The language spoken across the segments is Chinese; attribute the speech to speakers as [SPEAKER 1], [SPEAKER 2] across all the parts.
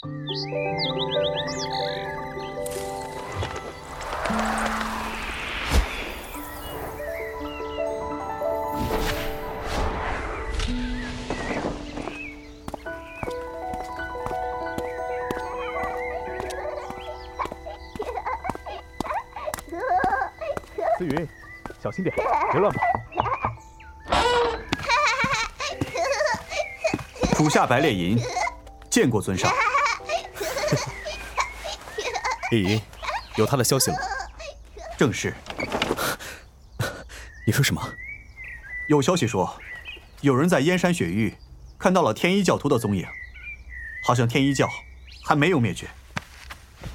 [SPEAKER 1] 思云，小心点，别乱跑。
[SPEAKER 2] 属下白烈银，见过尊上。
[SPEAKER 1] 烈银，有他的消息了。
[SPEAKER 2] 正是。
[SPEAKER 1] 你说什么？
[SPEAKER 2] 有消息说，有人在燕山雪域看到了天一教徒的踪影，好像天一教还没有灭绝。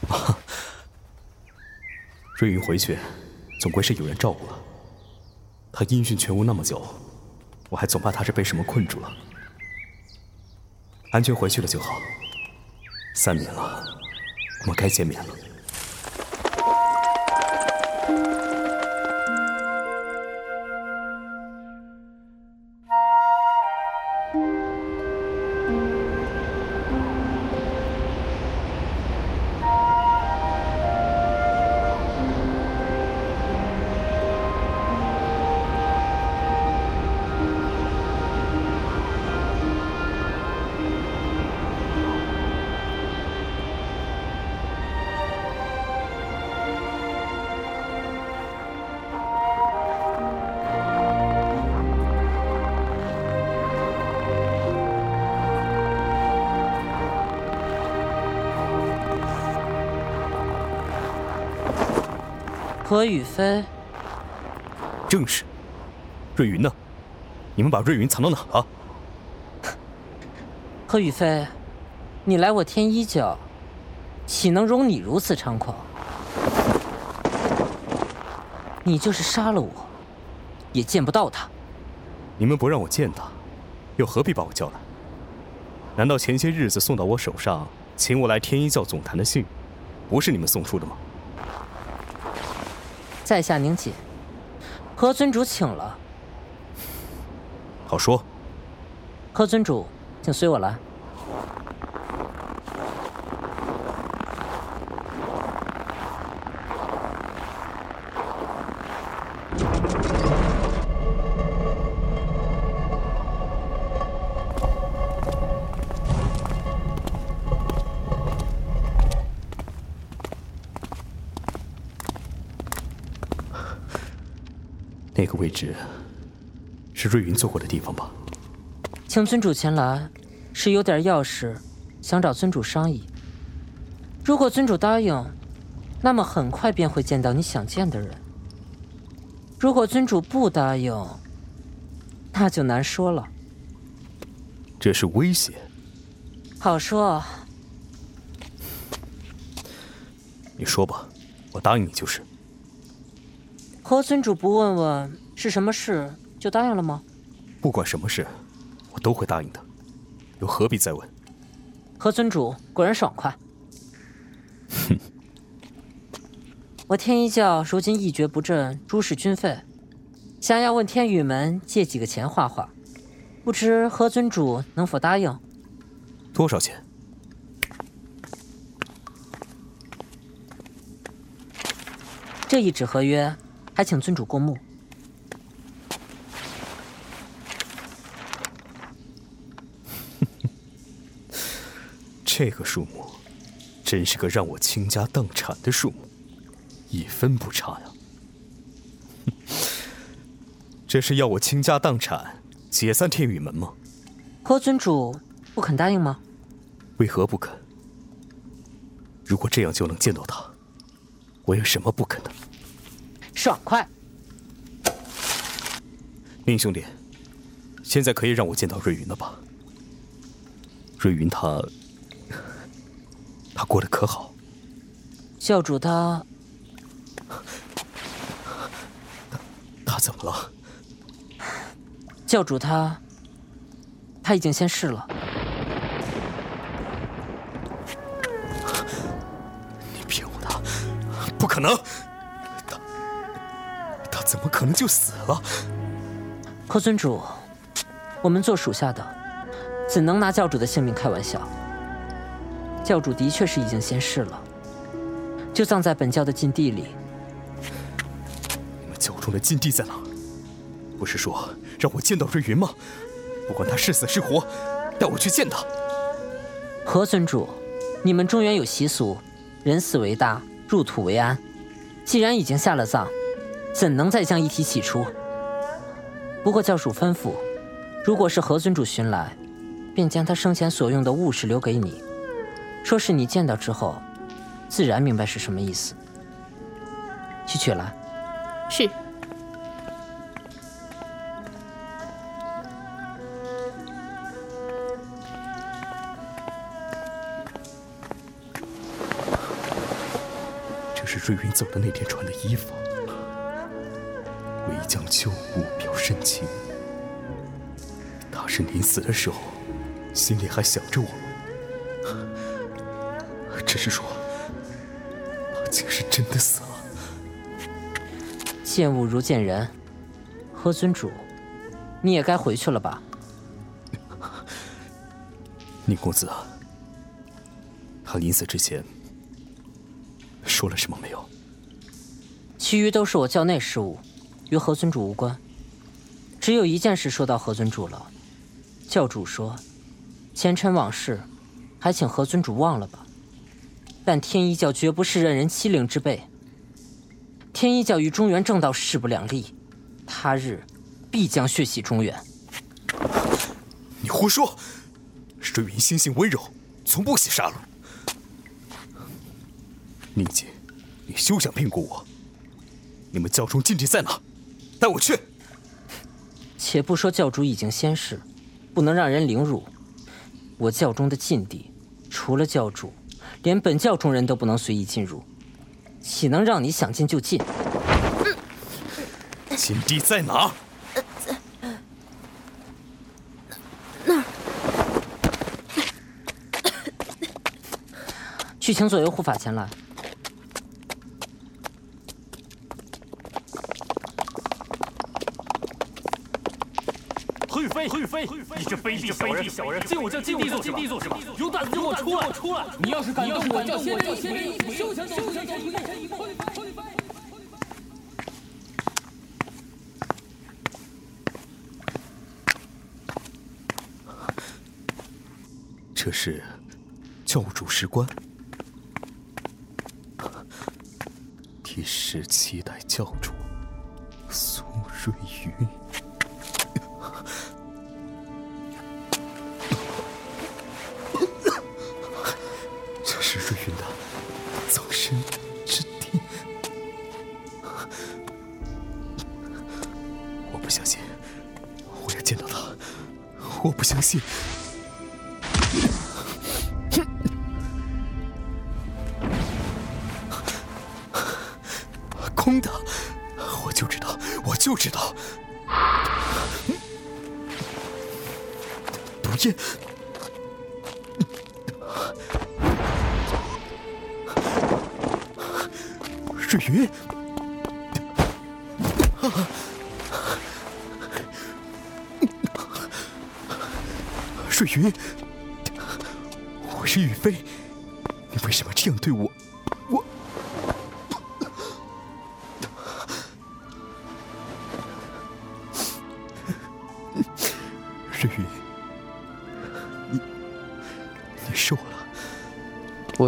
[SPEAKER 1] 瑞云回去，总归是有人照顾了。他音讯全无那么久，我还总怕他是被什么困住了。安全回去了就好。三年了，我们该见面了。
[SPEAKER 3] 何雨飞，
[SPEAKER 1] 正是。瑞云呢？你们把瑞云藏到哪了？
[SPEAKER 3] 何雨飞，你来我天一教，岂能容你如此猖狂？你就是杀了我，也见不到他。
[SPEAKER 1] 你们不让我见他，又何必把我叫来？难道前些日子送到我手上，请我来天一教总坛的信，不是你们送出的吗？
[SPEAKER 3] 在下宁锦，何尊主请了。
[SPEAKER 1] 好说。
[SPEAKER 3] 何尊主，请随我来。
[SPEAKER 1] 置是瑞云坐过的地方吧？
[SPEAKER 3] 请尊主前来，是有点要事，想找尊主商议。如果尊主答应，那么很快便会见到你想见的人；如果尊主不答应，那就难说了。
[SPEAKER 1] 这是威胁？
[SPEAKER 3] 好说。
[SPEAKER 1] 你说吧，我答应你就是。
[SPEAKER 3] 何尊主不问问是什么事就答应了吗？
[SPEAKER 1] 不管什么事，我都会答应的，又何必再问？
[SPEAKER 3] 何尊主果然爽快。
[SPEAKER 1] 哼！
[SPEAKER 3] 我天一教如今一蹶不振，诸事均废，想要问天宇门借几个钱画画，不知何尊主能否答应？
[SPEAKER 1] 多少钱？
[SPEAKER 3] 这一纸合约。还请尊主过目。
[SPEAKER 1] 这个数目，真是个让我倾家荡产的数目，一分不差呀！这是要我倾家荡产，解散天宇门吗？
[SPEAKER 3] 何尊主不肯答应吗？
[SPEAKER 1] 为何不肯？如果这样就能见到他，我有什么不肯的？
[SPEAKER 3] 爽快，
[SPEAKER 1] 宁兄弟，现在可以让我见到瑞云了吧？瑞云他，他过得可好？
[SPEAKER 3] 教主他，
[SPEAKER 1] 他他怎么了？
[SPEAKER 3] 教主他，他已经先逝了。
[SPEAKER 1] 你骗我的，不可能！怎么可能就死了？
[SPEAKER 3] 何尊主，我们做属下的，怎能拿教主的性命开玩笑？教主的确是已经仙逝了，就葬在本教的禁地里。
[SPEAKER 1] 你们教中的禁地在哪？不是说让我见到瑞云吗？不管他是死是活，带我去见他。
[SPEAKER 3] 何尊主，你们中原有习俗，人死为大，入土为安。既然已经下了葬，怎能再将遗体起出？不过教主吩咐，如果是何尊主寻来，便将他生前所用的物事留给你，说是你见到之后，自然明白是什么意思。去取来。
[SPEAKER 4] 是。
[SPEAKER 1] 这是瑞云走的那天穿的衣服。为将旧物表深情。他是临死的时候，心里还想着我。只是说，他竟是真的死了。
[SPEAKER 3] 见物如见人，何尊主，你也该回去了吧？
[SPEAKER 1] 宁公子，他临死之前说了什么没有？
[SPEAKER 3] 其余都是我教内事务。与何尊主无关，只有一件事说到何尊主了。教主说，前尘往事，还请何尊主忘了吧。但天一教绝不是任人欺凌之辈。天一教与中原正道势不两立，他日必将血洗中原。
[SPEAKER 1] 你胡说！水云心性温柔，从不喜杀戮。宁姐，你休想骗过我。你们教中禁地在哪？带我去。
[SPEAKER 3] 且不说教主已经仙逝，不能让人凌辱。我教中的禁地，除了教主，连本教中人都不能随意进入，岂能让你想进就进？
[SPEAKER 1] 禁地在哪？
[SPEAKER 4] 在那儿。
[SPEAKER 3] 去请左右护法前来。
[SPEAKER 5] 玉飞，你这卑鄙小人，小人进我教禁地做什么？有胆子就给我出来！出来！你要是敢动我教仙人，休想休想一步！
[SPEAKER 1] 这是教主石棺，第十七代教主苏瑞云。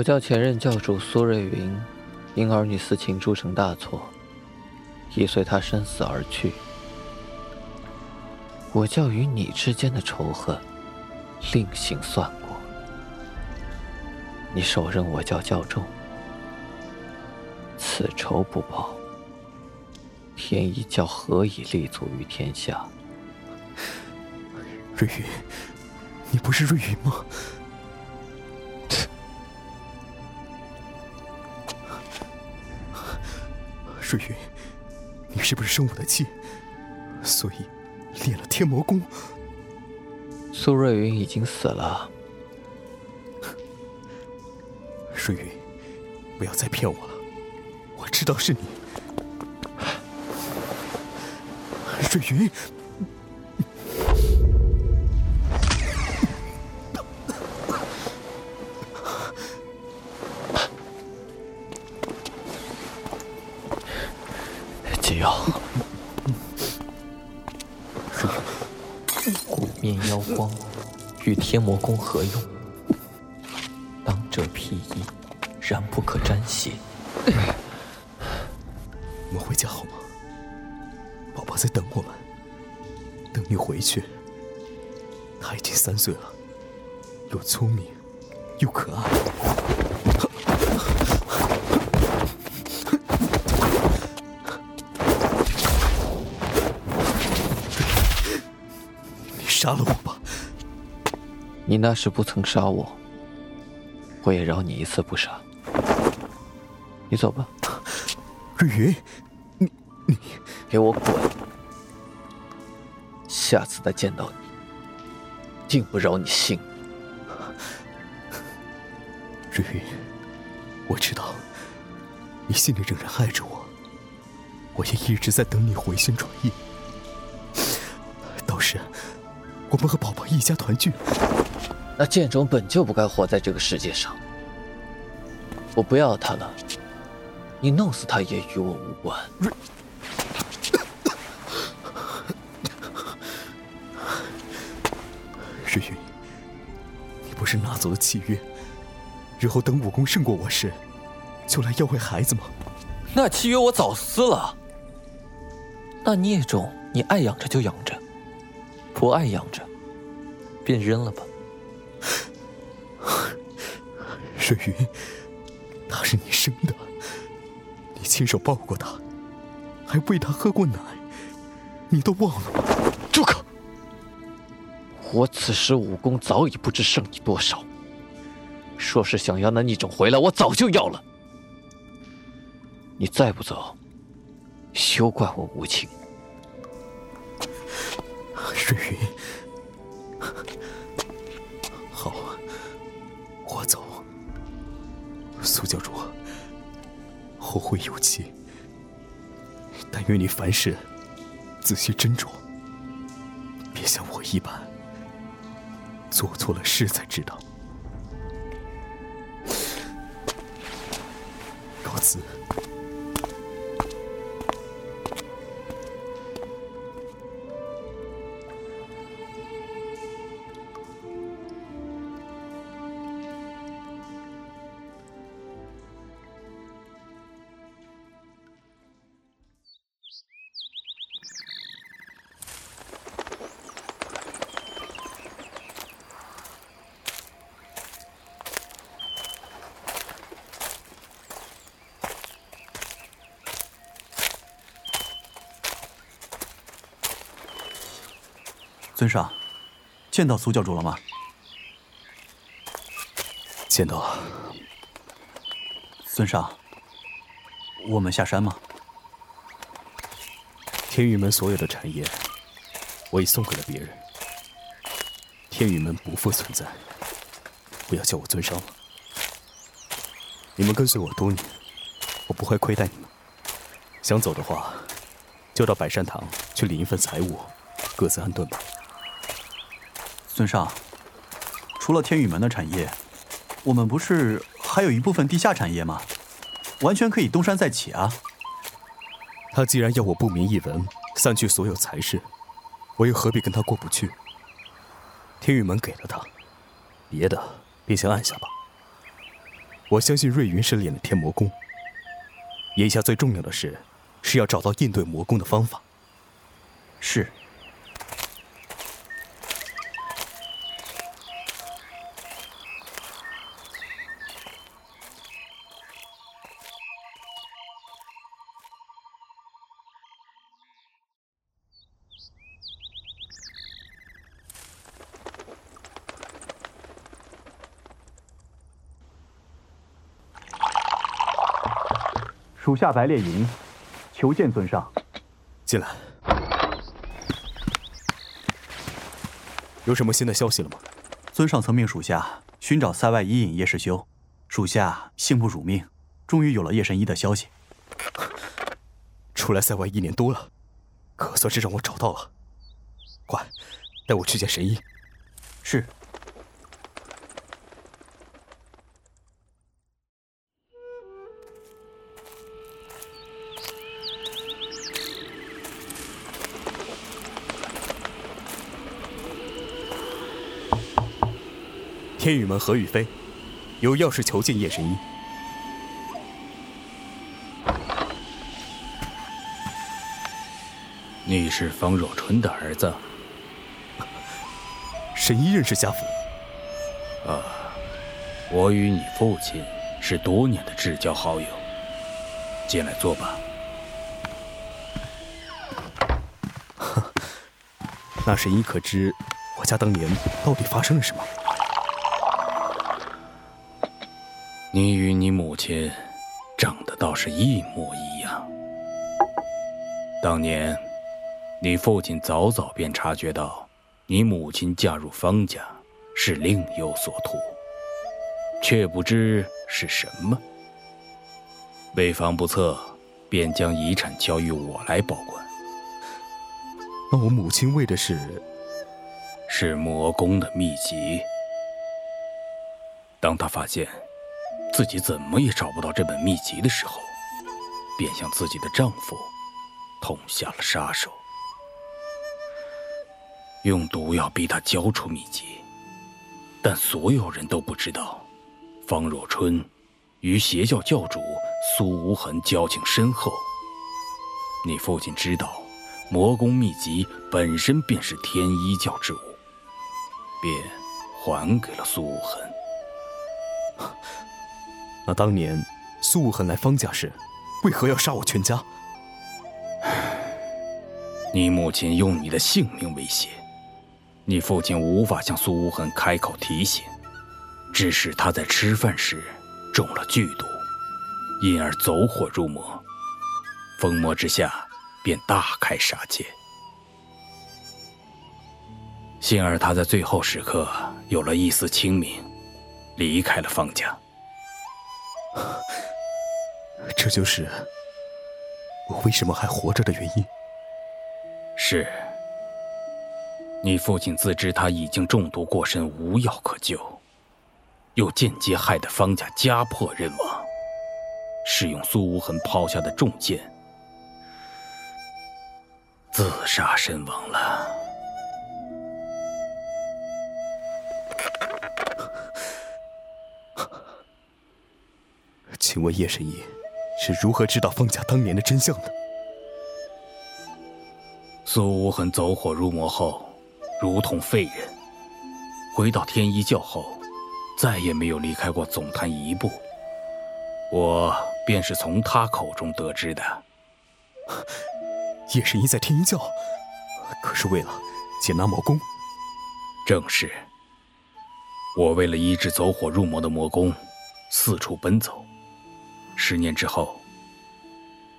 [SPEAKER 1] 我
[SPEAKER 6] 叫前任教主苏瑞云，因儿女私情铸成大错，已随他身死而去。我教与你之间的仇恨。另行算过，你手刃我教教众，此仇不报，天一教何以立足于天下？
[SPEAKER 1] 瑞云，你不是瑞云吗？瑞云，你是不是生我的气，所以练了天魔功？
[SPEAKER 6] 苏瑞云已经死了。
[SPEAKER 1] 瑞云，不要再骗我了，我知道是你。瑞云，
[SPEAKER 6] 天魔宫何用？那时不曾杀我，我也饶你一次不杀。你走吧。
[SPEAKER 1] 瑞云，你你
[SPEAKER 6] 给我滚！下次再见到你，定不饶你性命。
[SPEAKER 1] 瑞云，我知道你心里仍然爱着我，我也一直在等你回心转意。到时，我们和宝宝一家团聚。
[SPEAKER 6] 那剑种本就不该活在这个世界上，我不要他了。你弄死他也与我无关。
[SPEAKER 1] 瑞云，你不是拿走了契约，日后等武功胜过我时，就来要回孩子吗？
[SPEAKER 6] 那契约我早撕了。那孽种，你爱养着就养着，不爱养着，便扔了吧。
[SPEAKER 1] 瑞云，他是你生的，你亲手抱过他，还喂他喝过奶，你都忘了吗？
[SPEAKER 6] 住口！我此时武功早已不知胜你多少。说是想要那逆种回来，我早就要了。你再不走，休怪我无情。
[SPEAKER 1] 瑞云，苏教主，后会有期。但愿你凡事仔细斟酌，别像我一般，做错了事才知道。告辞。
[SPEAKER 2] 尊上，见到苏教主了吗？
[SPEAKER 1] 见到了。
[SPEAKER 2] 尊上，我们下山吗？
[SPEAKER 1] 天宇门所有的产业，我已送给了别人。天宇门不复存在，不要叫我尊上了。你们跟随我多年，我不会亏待你们。想走的话，就到百善堂去领一份财物，各自安顿吧。
[SPEAKER 2] 尊上，除了天宇门的产业，我们不是还有一部分地下产业吗？完全可以东山再起啊！
[SPEAKER 1] 他既然要我不明一文，散去所有财势，我又何必跟他过不去？天宇门给了他，别的便先按下吧。我相信瑞云是练了天魔功。眼下最重要的事，是要找到应对魔功的方法。
[SPEAKER 2] 是。属下白烈营，求见尊上。
[SPEAKER 1] 进来。有什么新的消息了吗？
[SPEAKER 2] 尊上曾命属下寻找塞外伊尹叶世修，属下幸不辱命，终于有了叶神医的消息。
[SPEAKER 1] 出来塞外一年多了，可算是让我找到了。快，带我去见神医。天宇门何雨飞，有要事求见叶神医。
[SPEAKER 7] 你是方若春的儿子？
[SPEAKER 1] 神医认识家父。
[SPEAKER 7] 啊，我与你父亲是多年的至交好友。进来坐吧。
[SPEAKER 1] 那神医可知我家当年到底发生了什么？
[SPEAKER 7] 你与你母亲长得倒是一模一样。当年，你父亲早早便察觉到你母亲嫁入方家是另有所图，却不知是什么。为防不测，便将遗产交于我来保管。
[SPEAKER 1] 那我母亲为的是，
[SPEAKER 7] 是魔宫的秘籍。当他发现自己怎么也找不到这本秘籍的时候，便向自己的丈夫痛下了杀手，用毒药逼他交出秘籍。但所有人都不知道，方若春与邪教教主苏无痕交情深厚。你父亲知道。魔宫秘籍本身便是天一教之物，便还给了苏无痕。
[SPEAKER 1] 那当年苏无痕来方家时，为何要杀我全家？
[SPEAKER 7] 你母亲用你的性命威胁，你父亲无法向苏无痕开口提醒，致使他在吃饭时中了剧毒，因而走火入魔，疯魔之下。便大开杀戒。幸而他在最后时刻有了一丝清明，离开了方家。
[SPEAKER 1] 这就是我为什么还活着的原因。
[SPEAKER 7] 是，你父亲自知他已经中毒过身，无药可救，又间接害得方家家破人亡，使用苏无痕抛下的重剑。自杀身亡了。
[SPEAKER 1] 请问叶神医是如何知道方家当年的真相的？
[SPEAKER 7] 苏无痕走火入魔后，如同废人，回到天一教后，再也没有离开过总坛一步。我便是从他口中得知的。
[SPEAKER 1] 叶神医在天一教，可是为了解拿魔功。
[SPEAKER 7] 正是。我为了医治走火入魔的魔功，四处奔走。十年之后，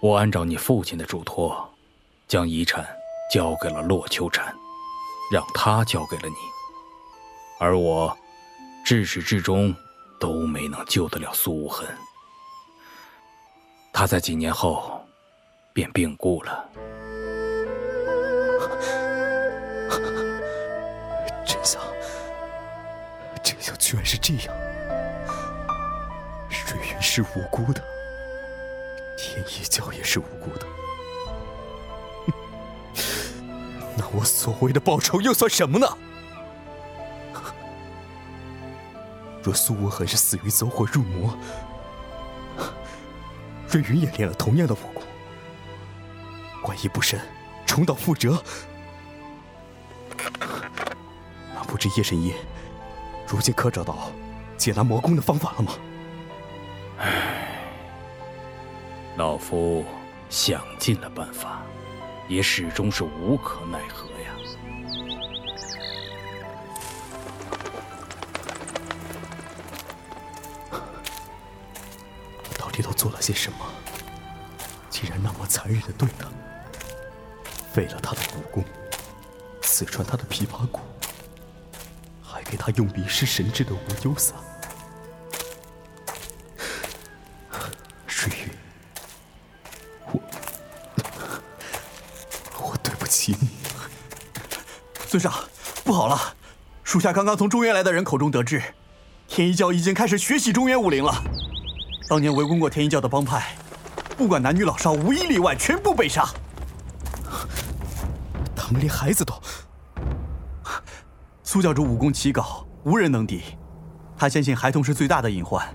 [SPEAKER 7] 我按照你父亲的嘱托，将遗产交给了洛秋蝉，让他交给了你。而我，至始至终都没能救得了苏无痕。他在几年后，便病故了。
[SPEAKER 1] 真相，真相居然是这样。瑞云是无辜的，天一教也是无辜的。那我所谓的报仇又算什么呢？若苏无痕是死于走火入魔，瑞云也练了同样的武功，万一不慎重蹈覆辙。那不知叶神医，如今可找到解拿魔功的方法了吗？
[SPEAKER 7] 老夫想尽了办法，也始终是无可奈何呀。
[SPEAKER 1] 到底都做了些什么？竟然那么残忍的对他，废了他的武功，刺穿他的琵琶骨。还给他用离世神智的无忧散，
[SPEAKER 2] 尊上，不好了！属下刚刚从中原来的人口中得知，天一教已经开始学习中原武林了。当年围攻过天一教的帮派，不管男女老少，无一例外，全部被杀。
[SPEAKER 1] 他们连孩子都……
[SPEAKER 2] 苏教主武功奇高，无人能敌。他相信孩童是最大的隐患，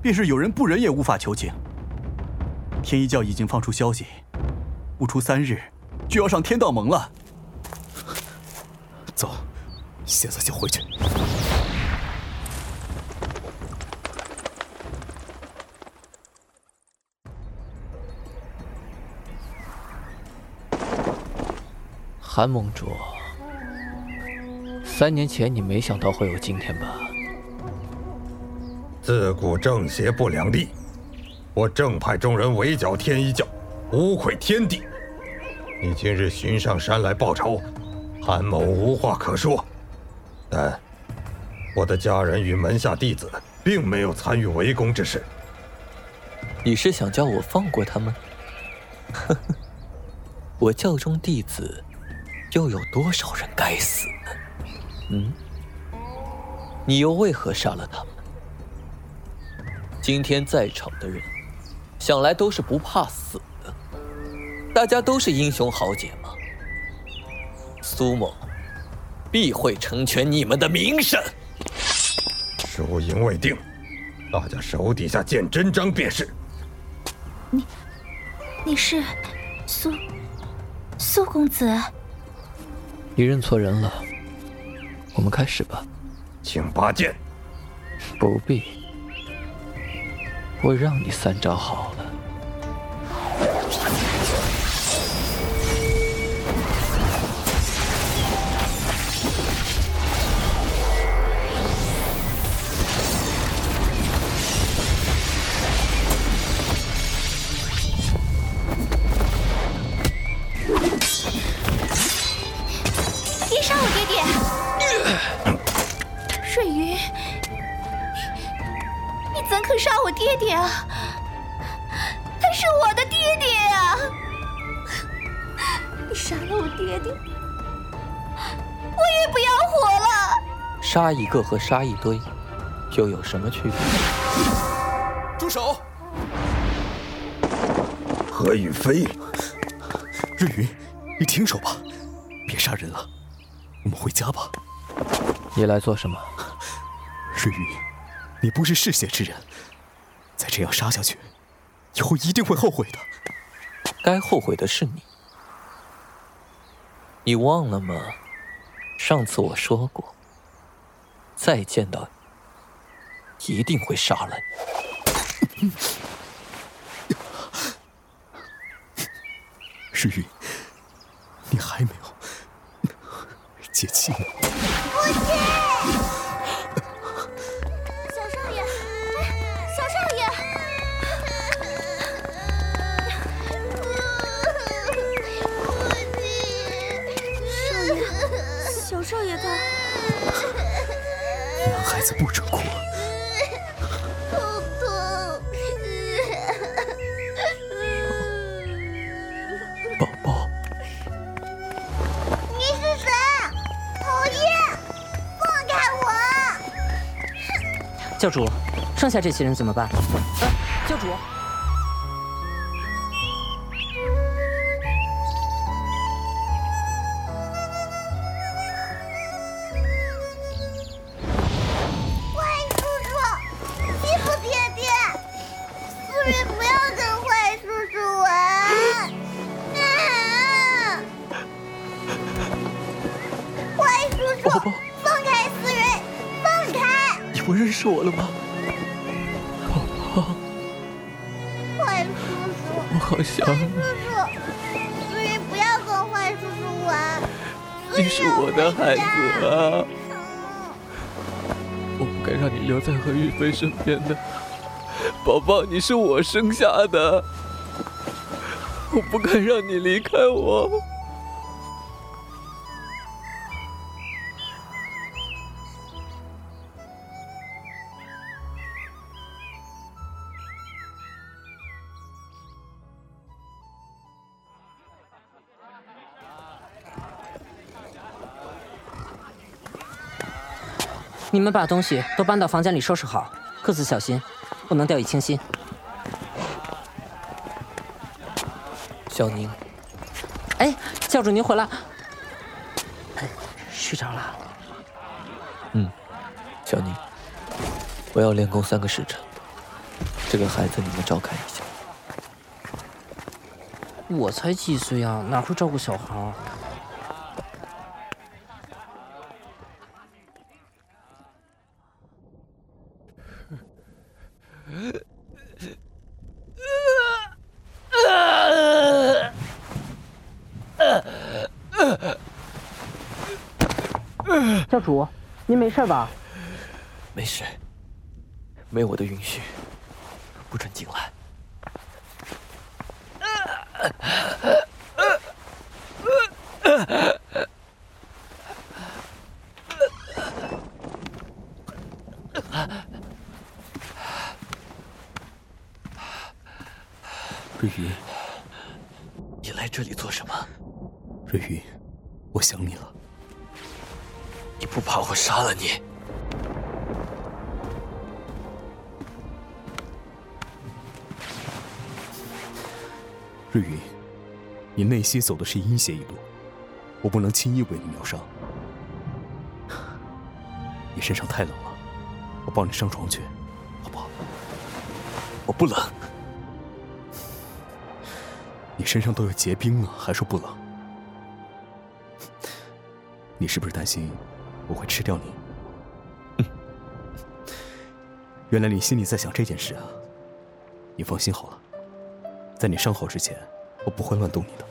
[SPEAKER 2] 便是有人不仁也无法求情。天一教已经放出消息，不出三日就要上天道盟了。
[SPEAKER 1] 现在就回去。
[SPEAKER 6] 韩盟主，三年前你没想到会有今天吧？
[SPEAKER 8] 自古正邪不两立，我正派众人围剿天一教，无愧天地。你今日寻上山来报仇，韩某无话可说。但我的家人与门下弟子并没有参与围攻之事。
[SPEAKER 6] 你是想叫我放过他们？呵呵，我教中弟子。又有多少人该死呢？嗯，你又为何杀了他们？今天在场的人，想来都是不怕死的，大家都是英雄豪杰嘛。苏某必会成全你们的名声。
[SPEAKER 8] 输赢未定，大家手底下见真章便是。
[SPEAKER 4] 你，你是苏苏公子。
[SPEAKER 6] 你认错人了，我们开始吧。
[SPEAKER 8] 请拔剑。
[SPEAKER 6] 不必，我让你三招好个和杀一堆，又有什么区别？
[SPEAKER 1] 住手！
[SPEAKER 8] 何雨飞，
[SPEAKER 1] 瑞云，你停手吧，别杀人了，我们回家吧。
[SPEAKER 6] 你来做什么？
[SPEAKER 1] 瑞云，你不是嗜血之人，再这样杀下去，以后一定会后悔的。
[SPEAKER 6] 该后悔的是你。你忘了吗？上次我说过。再见到你，一定会杀了你。
[SPEAKER 1] 日云，你还没有 解气吗？
[SPEAKER 4] 父亲，小少爷，小少爷，父亲，小少爷他。
[SPEAKER 1] 孩子不准哭，
[SPEAKER 4] 好痛！
[SPEAKER 6] 宝宝，
[SPEAKER 4] 你是谁？讨厌！放开我！
[SPEAKER 3] 教主，剩下这些人怎么办？教主。
[SPEAKER 6] 的孩子啊！我不该让你留在何玉飞身边的，宝宝，你是我生下的，我不该让你离开我。
[SPEAKER 3] 你们把东西都搬到房间里收拾好，各自小心，不能掉以轻心。
[SPEAKER 6] 小宁，
[SPEAKER 3] 哎，教主您回来，睡着了。
[SPEAKER 6] 嗯，小宁，我要练功三个时辰，这个孩子你们照看一下。
[SPEAKER 3] 我才几岁啊，哪会照顾小孩主，您没事吧？
[SPEAKER 6] 没事，没有我的允许，你
[SPEAKER 1] 内心走的是阴邪一路，我不能轻易为你疗伤。你身上太冷了，我抱你上床去，好不好？
[SPEAKER 6] 我不冷。
[SPEAKER 1] 你身上都有结冰了，还说不冷？你是不是担心我会吃掉你？原来你心里在想这件事啊！你放心好了，在你伤好之前，我不会乱动你的。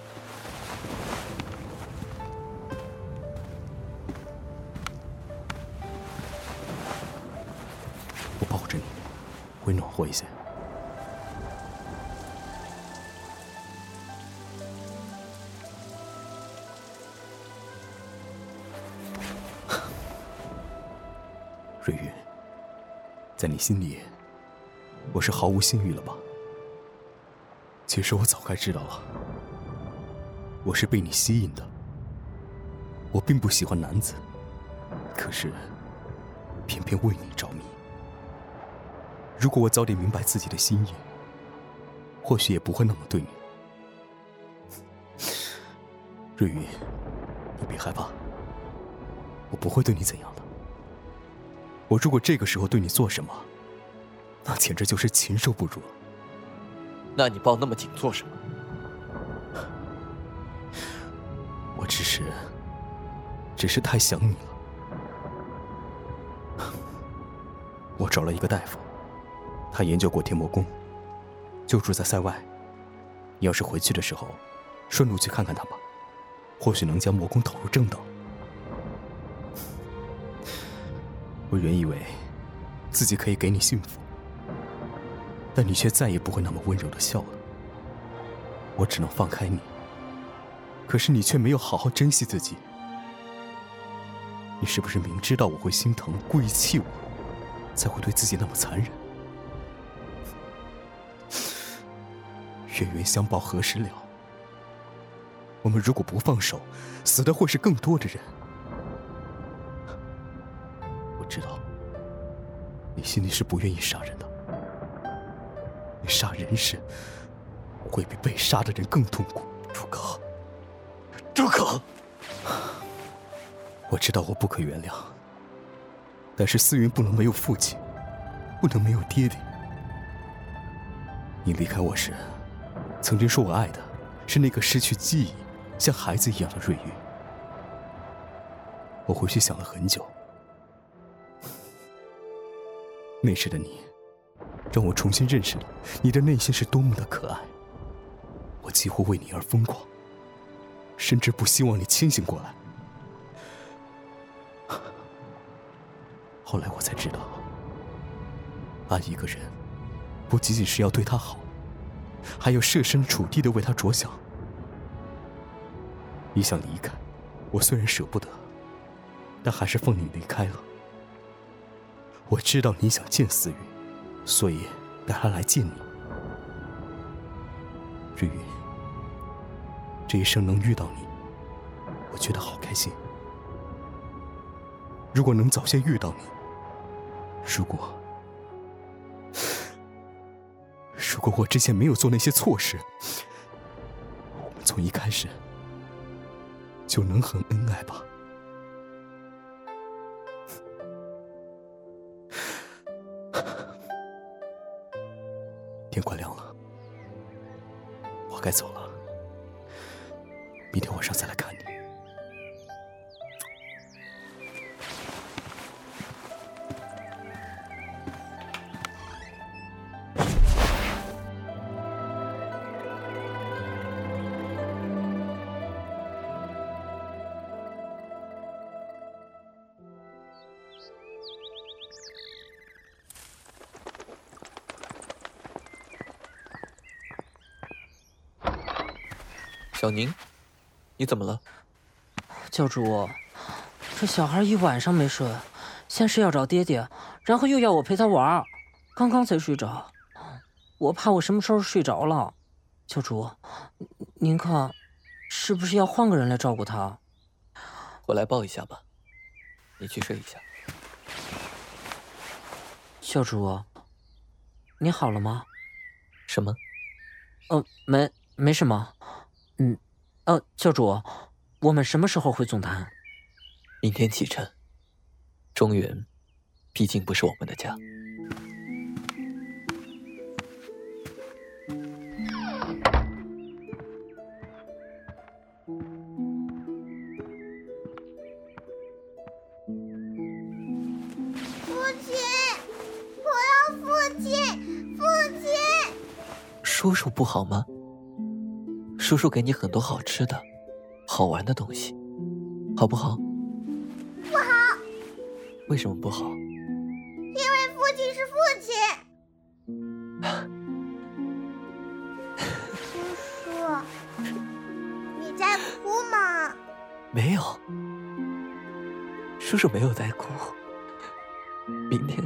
[SPEAKER 1] 在你心里，我是毫无信誉了吧？其实我早该知道了，我是被你吸引的。我并不喜欢男子，可是偏偏为你着迷。如果我早点明白自己的心意，或许也不会那么对你。瑞云，你别害怕，我不会对你怎样。我如果这个时候对你做什么，那简直就是禽兽不如。
[SPEAKER 6] 那你抱那么紧做什么？
[SPEAKER 1] 我只是，只是太想你了。我找了一个大夫，他研究过天魔宫，就住在塞外。你要是回去的时候，顺路去看看他吧，或许能将魔宫导入正道。我原以为自己可以给你幸福，但你却再也不会那么温柔的笑了。我只能放开你，可是你却没有好好珍惜自己。你是不是明知道我会心疼，故意气我，才会对自己那么残忍？冤冤相报何时了？我们如果不放手，死的会是更多的人。心里是不愿意杀人的。你杀人时，会比被杀的人更痛苦。
[SPEAKER 6] 住口！住口！
[SPEAKER 1] 我知道我不可原谅，但是思云不能没有父亲，不能没有爹爹。你离开我时，曾经说我爱的是那个失去记忆、像孩子一样的瑞玉。我回去想了很久。那时的你，让我重新认识了你的内心是多么的可爱。我几乎为你而疯狂，甚至不希望你清醒过来。后来我才知道，爱一个人，不仅仅是要对他好，还要设身处地的为他着想。你想离开，我虽然舍不得，但还是放你离开了。我知道你想见思雨，所以带他来见你。瑞云，这一生能遇到你，我觉得好开心。如果能早些遇到你，如果如果我之前没有做那些错事，我们从一开始就能很恩爱吧。
[SPEAKER 9] 天快亮了，我该走了。明天晚上再来看你
[SPEAKER 6] 怎么了？
[SPEAKER 3] 教主，这小孩一晚上没睡，先是要找爹爹，然后又要我陪他玩，刚刚才睡着。我怕我什么时候睡着了。教主，您看，是不是要换个人来照顾他？
[SPEAKER 6] 我来抱一下吧。你去睡一下。
[SPEAKER 3] 教主，你好了吗？
[SPEAKER 6] 什么？
[SPEAKER 3] 哦，没，没什么。嗯，呃，教主，我们什么时候回总坛？
[SPEAKER 6] 明天启程。中原，毕竟不是我们的家。
[SPEAKER 4] 父亲，我要父亲，父亲！
[SPEAKER 6] 叔叔不好吗？叔叔给你很多好吃的、好玩的东西，好不好？
[SPEAKER 4] 不好。
[SPEAKER 6] 为什么不好？
[SPEAKER 4] 因为父亲是父亲。叔叔，你在哭吗？
[SPEAKER 6] 没有，叔叔没有在哭。明天，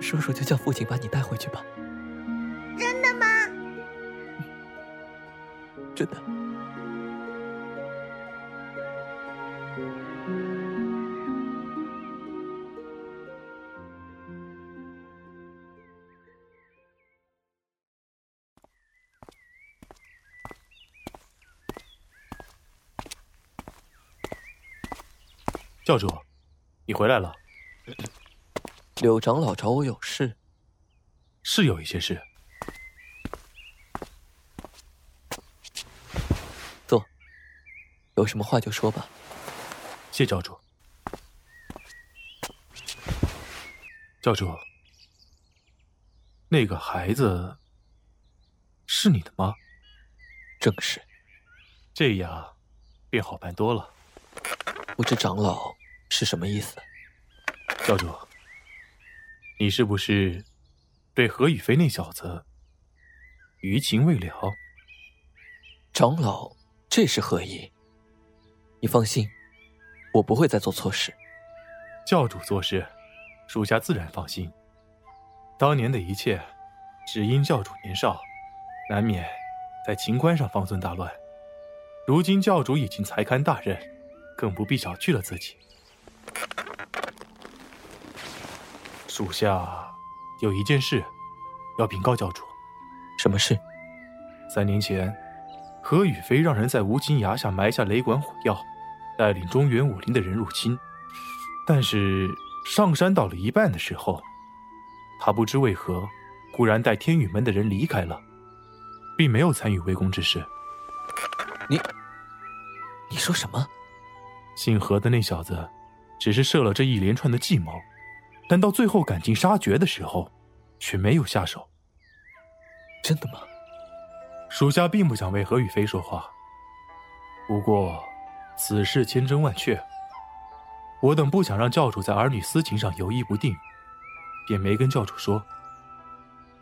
[SPEAKER 6] 叔叔就叫父亲把你带回去吧。
[SPEAKER 9] 教主，你回来了。
[SPEAKER 6] 柳长老找我有事。
[SPEAKER 9] 是有一些事。
[SPEAKER 6] 有什么话就说吧。
[SPEAKER 9] 谢教主。教主，那个孩子是你的吗？
[SPEAKER 6] 正是。
[SPEAKER 9] 这样便好办多了。
[SPEAKER 6] 不知长老是什么意思？
[SPEAKER 9] 教主，你是不是对何雨飞那小子余情未了？
[SPEAKER 6] 长老，这是何意？你放心，我不会再做错事。
[SPEAKER 9] 教主做事，属下自然放心。当年的一切，只因教主年少，难免在情关上方寸大乱。如今教主已经才堪大任，更不必小觑了自己。属下有一件事要禀告教主。
[SPEAKER 6] 什么事？
[SPEAKER 9] 三年前，何雨飞让人在无尽崖下埋下雷管火药，带领中原武林的人入侵。但是上山到了一半的时候，他不知为何，忽然带天宇门的人离开了，并没有参与围攻之事。
[SPEAKER 6] 你，你说什么？
[SPEAKER 9] 姓何的那小子，只是设了这一连串的计谋。但到最后赶尽杀绝的时候，却没有下手。
[SPEAKER 6] 真的吗？
[SPEAKER 9] 属下并不想为何雨飞说话。不过，此事千真万确。我等不想让教主在儿女私情上犹豫不定，便没跟教主说。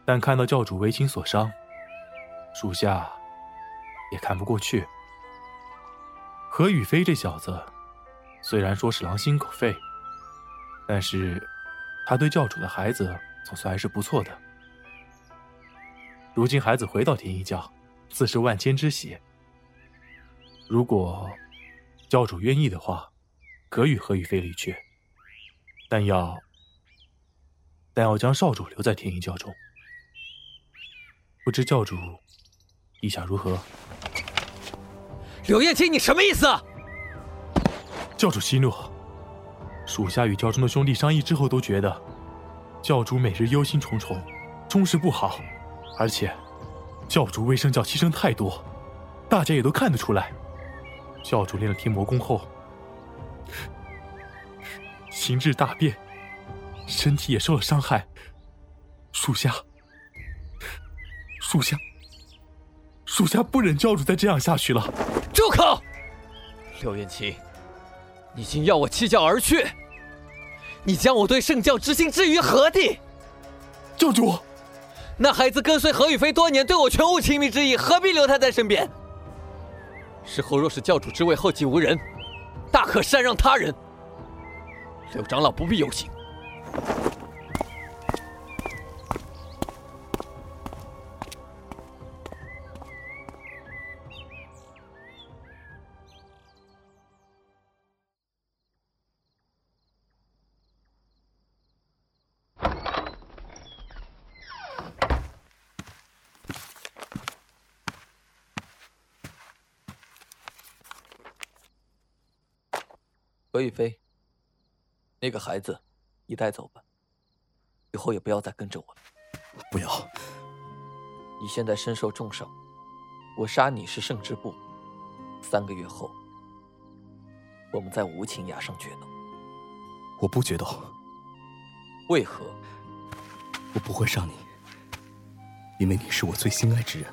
[SPEAKER 9] 但看到教主为情所伤，属下也看不过去。何雨飞这小子，虽然说是狼心狗肺，但是……他对教主的孩子总算还是不错的。如今孩子回到天一教，自是万千之喜。如果教主愿意的话，可与何雨飞离去，但要但要将少主留在天一教中。不知教主意下如何？
[SPEAKER 6] 柳叶青，你什么意思？
[SPEAKER 9] 教主息怒。属下与教中的兄弟商议之后，都觉得教主每日忧心忡忡，终是不好，而且教主为圣教牺牲太多，大家也都看得出来。教主练了天魔功后，形质大变，身体也受了伤害。属下，属下，属下不忍教主再这样下去了。
[SPEAKER 6] 住口！刘元清，你竟要我弃教而去！你将我对圣教之心置于何地？
[SPEAKER 9] 教主，
[SPEAKER 6] 那孩子跟随何雨飞多年，对我全无情迷之意，何必留他在身边？事后若是教主之位后继无人，大可禅让他人。柳长老不必忧心。何雨飞，那个孩子，你带走吧，以后也不要再跟着我了。
[SPEAKER 1] 不要！
[SPEAKER 6] 你现在身受重伤，我杀你是胜之不武。三个月后，我们在无情崖上决斗。
[SPEAKER 1] 我不决斗。
[SPEAKER 6] 为何？
[SPEAKER 1] 我不会伤你，因为你是我最心爱之人，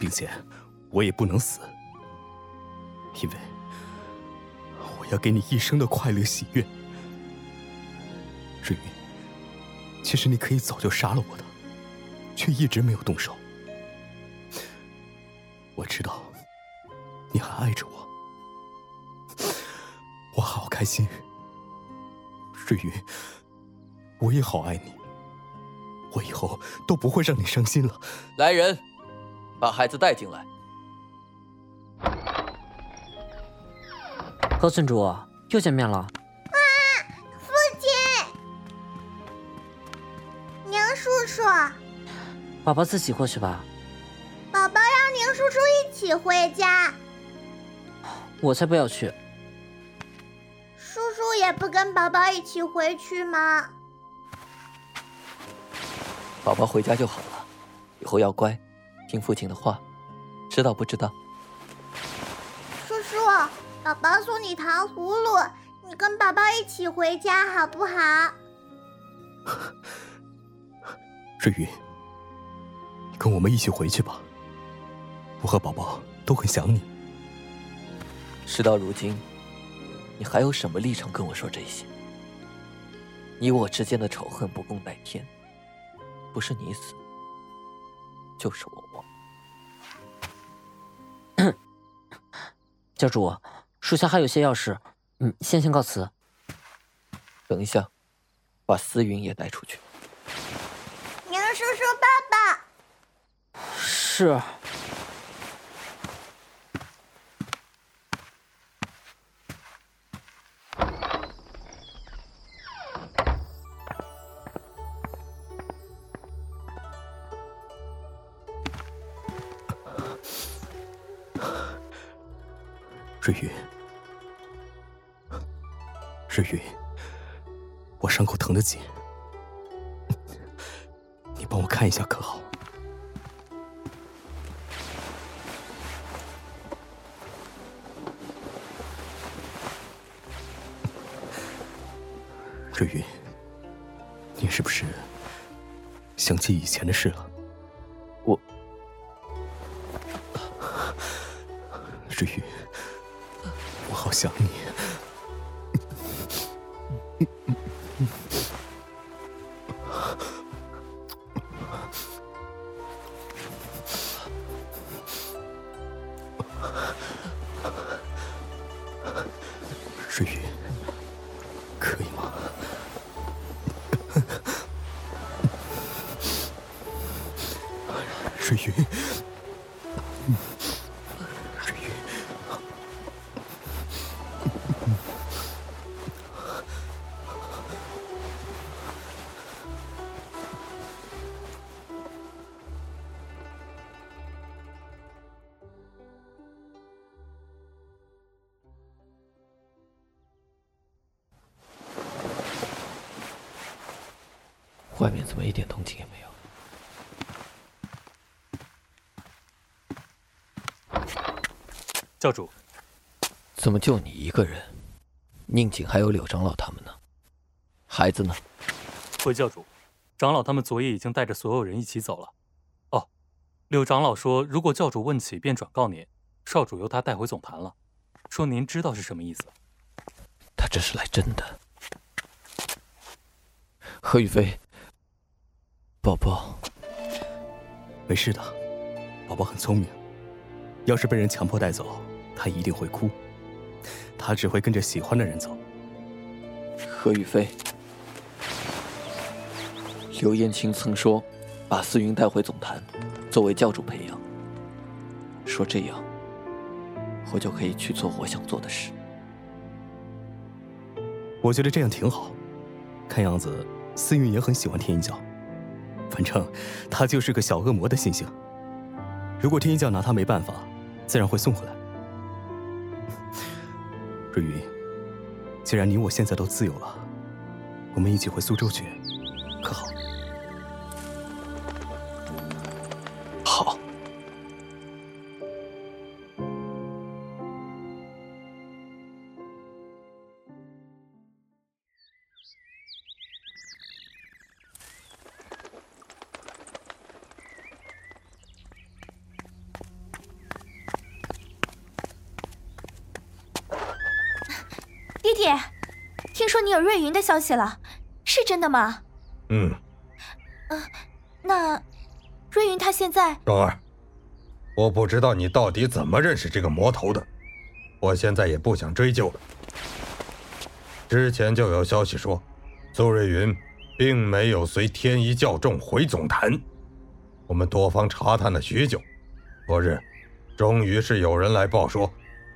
[SPEAKER 1] 并且我也不能死，因为。要给你一生的快乐喜悦，瑞云。其实你可以早就杀了我的，却一直没有动手。我知道你还爱着我，我好开心。瑞云，我也好爱你，我以后都不会让你伤心了。
[SPEAKER 6] 来人，把孩子带进来。
[SPEAKER 3] 何村主又见面了。
[SPEAKER 4] 啊，父亲，宁叔叔，
[SPEAKER 3] 宝宝自己过去吧。
[SPEAKER 4] 宝宝让宁叔叔一起回家。
[SPEAKER 3] 我才不要去。
[SPEAKER 4] 叔叔也不跟宝宝一起回去吗？
[SPEAKER 6] 宝宝回家就好了，以后要乖，听父亲的话，知道不知道？
[SPEAKER 4] 宝宝送你糖葫芦，你跟宝宝一起回家好不好？
[SPEAKER 1] 瑞云，跟我们一起回去吧。我和宝宝都很想你。
[SPEAKER 6] 事到如今，你还有什么立场跟我说这些？你我之间的仇恨不共戴天，不是你死，就是我
[SPEAKER 3] 亡。教主。属下还有些要事，嗯，先行告辞。
[SPEAKER 6] 等一下，把思云也带出去。
[SPEAKER 4] 宁叔叔，爸
[SPEAKER 3] 爸。是。
[SPEAKER 1] 瑞云，瑞云，我伤口疼得紧，你帮我看一下可好？瑞云，你是不是想起以前的事了？
[SPEAKER 6] 我，
[SPEAKER 1] 瑞云。我好想你，
[SPEAKER 5] 教主，
[SPEAKER 6] 怎么就你一个人？宁景还有柳长老他们呢？孩子呢？
[SPEAKER 5] 回教主，长老他们昨夜已经带着所有人一起走了。哦，柳长老说，如果教主问起，便转告您，少主由他带回总坛了。说您知道是什么意思？
[SPEAKER 6] 他这是来真的。何雨飞，宝宝，
[SPEAKER 1] 没事的，宝宝很聪明。要是被人强迫带走，他一定会哭。他只会跟着喜欢的人走。
[SPEAKER 6] 何雨飞，刘燕青曾说，把思云带回总坛，作为教主培养。说这样，我就可以去做我想做的事。
[SPEAKER 1] 我觉得这样挺好。看样子思云也很喜欢天一教，反正他就是个小恶魔的性性。如果天一教拿他没办法，自然会送回来。若云，既然你我现在都自由了，我们一起回苏州去，可？好。
[SPEAKER 4] 消息了，是真的吗？
[SPEAKER 8] 嗯，
[SPEAKER 4] 嗯、那瑞云他现在……
[SPEAKER 8] 双儿，我不知道你到底怎么认识这个魔头的，我现在也不想追究了。之前就有消息说，苏瑞云并没有随天一教众回总坛，我们多方查探了许久，昨日终于是有人来报说，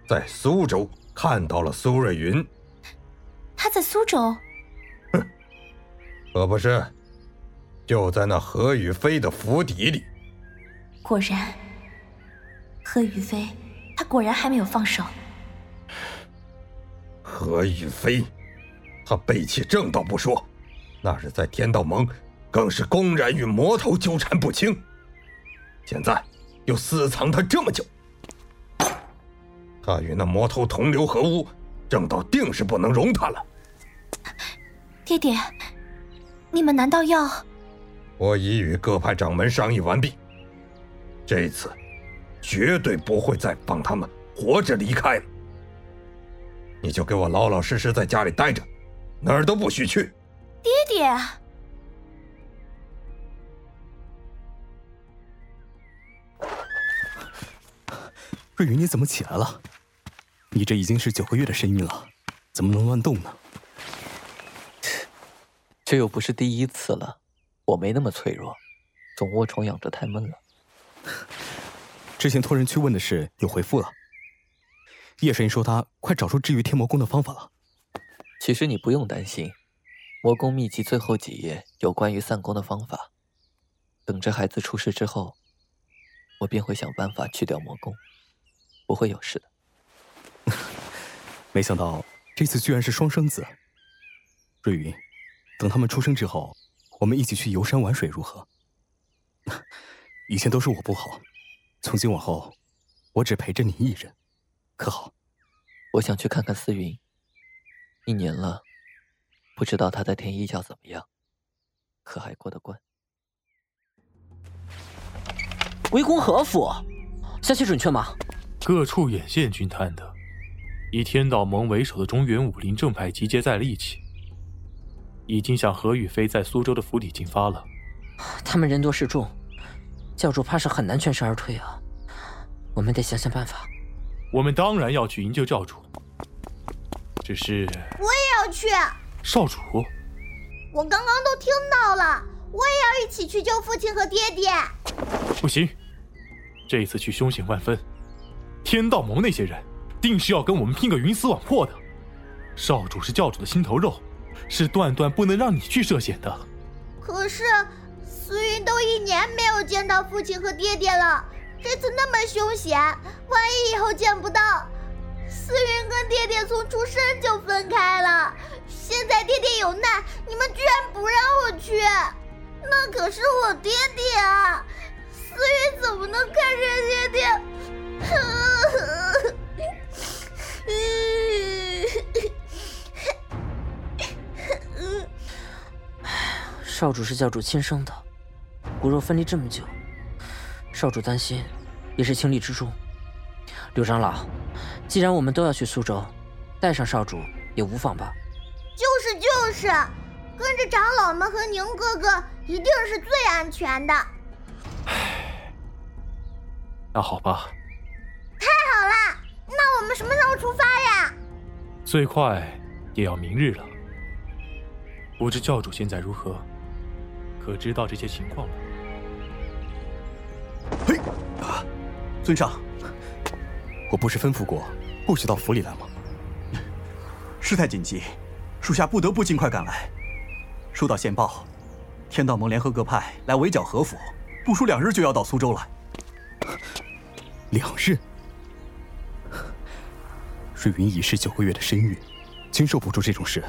[SPEAKER 8] 在苏州看到了苏瑞云。
[SPEAKER 4] 他在苏州。
[SPEAKER 8] 可不是，就在那何雨飞的府邸里。
[SPEAKER 4] 果然，何雨飞，他果然还没有放手。
[SPEAKER 8] 何雨飞，他背弃正道不说，那日在天道盟，更是公然与魔头纠缠不清。现在又私藏他这么久，他与那魔头同流合污，正道定是不能容他了。
[SPEAKER 4] 爹爹，你们难道要……
[SPEAKER 8] 我已与各派掌门商议完毕，这次绝对不会再放他们活着离开了。你就给我老老实实在家里待着，哪儿都不许去。
[SPEAKER 4] 爹爹，
[SPEAKER 1] 瑞云，你怎么起来了？你这已经是九个月的身孕了，怎么能乱动呢？
[SPEAKER 6] 这又不是第一次了，我没那么脆弱，总卧床养着太闷了。
[SPEAKER 1] 之前托人去问的事有回复了。叶神医说他快找出治愈天魔宫的方法了。
[SPEAKER 6] 其实你不用担心，魔宫秘籍最后几页有关于散功的方法。等着孩子出世之后，我便会想办法去掉魔宫，不会有事的。
[SPEAKER 1] 没想到这次居然是双生子。瑞云，等他们出生之后，我们一起去游山玩水如何？以前都是我不好，从今往后，我只陪着你一人，可好？
[SPEAKER 6] 我想去看看思云，一年了，不知道他在天一教怎么样，可还过得惯？
[SPEAKER 3] 围攻何府，消息准确吗？
[SPEAKER 9] 各处眼线均探的，以天道盟为首的中原武林正派集结在了一起，已经向何雨飞在苏州的府邸进发了。
[SPEAKER 3] 他们人多势众，教主怕是很难全身而退啊。我们得想想办法。
[SPEAKER 9] 我们当然要去营救教主，只是
[SPEAKER 4] 我也要去。
[SPEAKER 9] 少主，
[SPEAKER 4] 我刚刚都听到了，我也要一起去救父亲和爹爹。
[SPEAKER 9] 不行，这一次去凶险万分，天道盟那些人定是要跟我们拼个鱼死网破的。少主是教主的心头肉，是断断不能让你去涉险的。
[SPEAKER 4] 可是思云都一年没有见到父亲和爹爹了，这次那么凶险，万一以后见不到，思云跟爹爹从出生就分开了。现在爹爹有难，你们居然不让我去！那可是我爹爹啊！思云怎么能看上爹爹？
[SPEAKER 3] 少主是教主亲生的，骨肉分离这么久，少主担心，也是情理之中。刘长老，既然我们都要去苏州，带上少主也无妨吧？
[SPEAKER 4] 就是就是，跟着长老们和宁哥哥一定是最安全的。
[SPEAKER 9] 唉，那好吧。
[SPEAKER 4] 太好了，那我们什么时候出发呀？
[SPEAKER 9] 最快也要明日了。不知教主现在如何？可知道这些情况了？
[SPEAKER 2] 嘿，啊，尊上，
[SPEAKER 1] 我不是吩咐过不许到府里来吗？
[SPEAKER 2] 事态紧急，属下不得不尽快赶来。收到线报，天道盟联合各派来围剿何府，不出两日就要到苏州了。
[SPEAKER 1] 两日？瑞云已是九个月的身孕，经受不住这种事，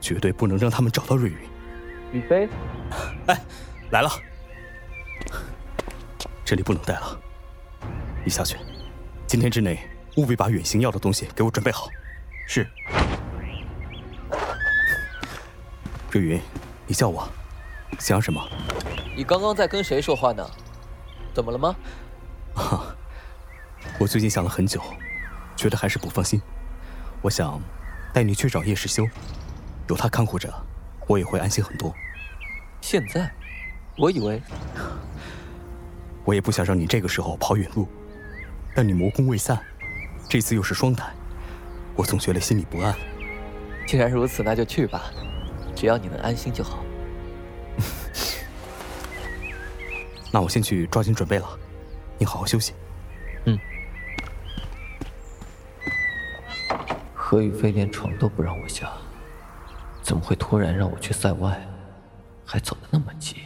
[SPEAKER 1] 绝对不能让他们找到瑞云。
[SPEAKER 6] 雨飞，
[SPEAKER 1] 哎，来了。这里不能待了，你下去，今天之内务必把远行要的东西给我准备好。
[SPEAKER 2] 是。
[SPEAKER 1] 瑞云，你叫我，想要什么？
[SPEAKER 6] 你刚刚在跟谁说话呢？怎么了吗？
[SPEAKER 1] 啊，我最近想了很久，觉得还是不放心。我想带你去找叶世修，有他看护着。我也会安心很多。
[SPEAKER 6] 现在，我以为，
[SPEAKER 1] 我也不想让你这个时候跑远路，但你魔功未散，这次又是双胎，我总觉得心里不安。
[SPEAKER 6] 既然如此，那就去吧，只要你能安心就好。
[SPEAKER 1] 那我先去抓紧准备了，你好好休息。
[SPEAKER 6] 嗯。何雨飞连床都不让我下。怎么会突然让我去塞外，还走得那么急？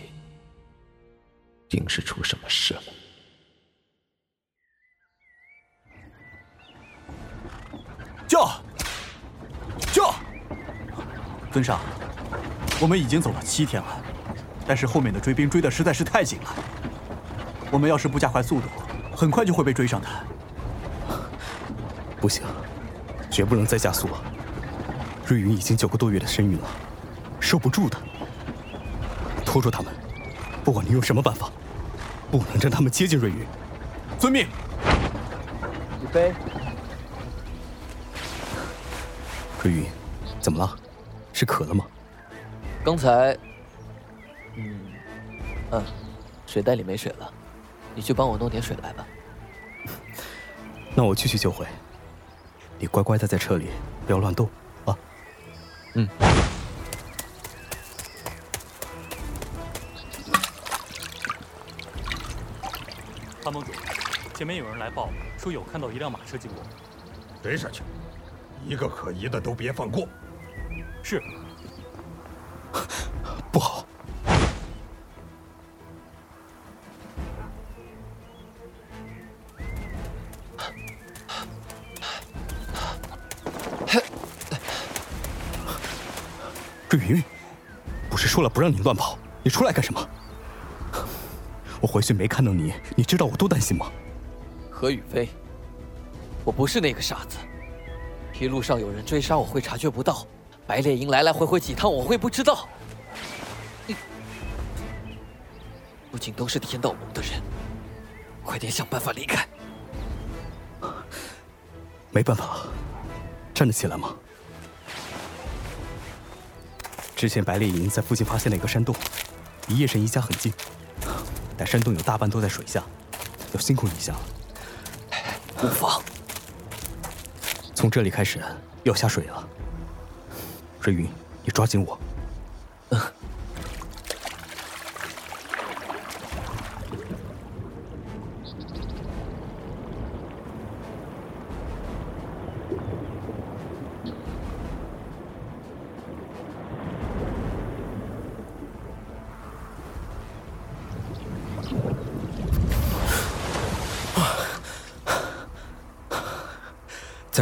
[SPEAKER 6] 定是出什么事了。
[SPEAKER 2] 叫！叫！尊上，我们已经走了七天了，但是后面的追兵追的实在是太紧了。我们要是不加快速度，很快就会被追上的。
[SPEAKER 1] 不行，绝不能再加速了。瑞云已经九个多月的身孕了，受不住的。拖住他们，不管你用什么办法，不能让他们接近瑞云。
[SPEAKER 2] 遵命。
[SPEAKER 6] 李飞，
[SPEAKER 1] 瑞云，怎么了？是渴了吗？
[SPEAKER 6] 刚才，嗯，嗯，水袋里没水了，你去帮我弄点水来吧。
[SPEAKER 1] 那我去去就回。你乖乖的在车里，不要乱动。嗯，
[SPEAKER 5] 参谋主，前面有人来报，说有看到一辆马车经过。
[SPEAKER 8] 追上去，一个可疑的都别放过。
[SPEAKER 5] 是。
[SPEAKER 1] 不让你乱跑，你出来干什么？我回去没看到你，你知道我多担心吗？
[SPEAKER 6] 何雨飞，我不是那个傻子，一路上有人追杀我会察觉不到，白猎鹰来来回回几趟我会不知道。你，如今都是天道盟的人，快点想办法离开。
[SPEAKER 1] 没办法，站得起来吗？之前白烈营在附近发现了一个山洞，离夜神一家很近，但山洞有大半都在水下，要辛苦你一下了。
[SPEAKER 6] 无妨。
[SPEAKER 1] 从这里开始要下水了，瑞云，你抓紧我。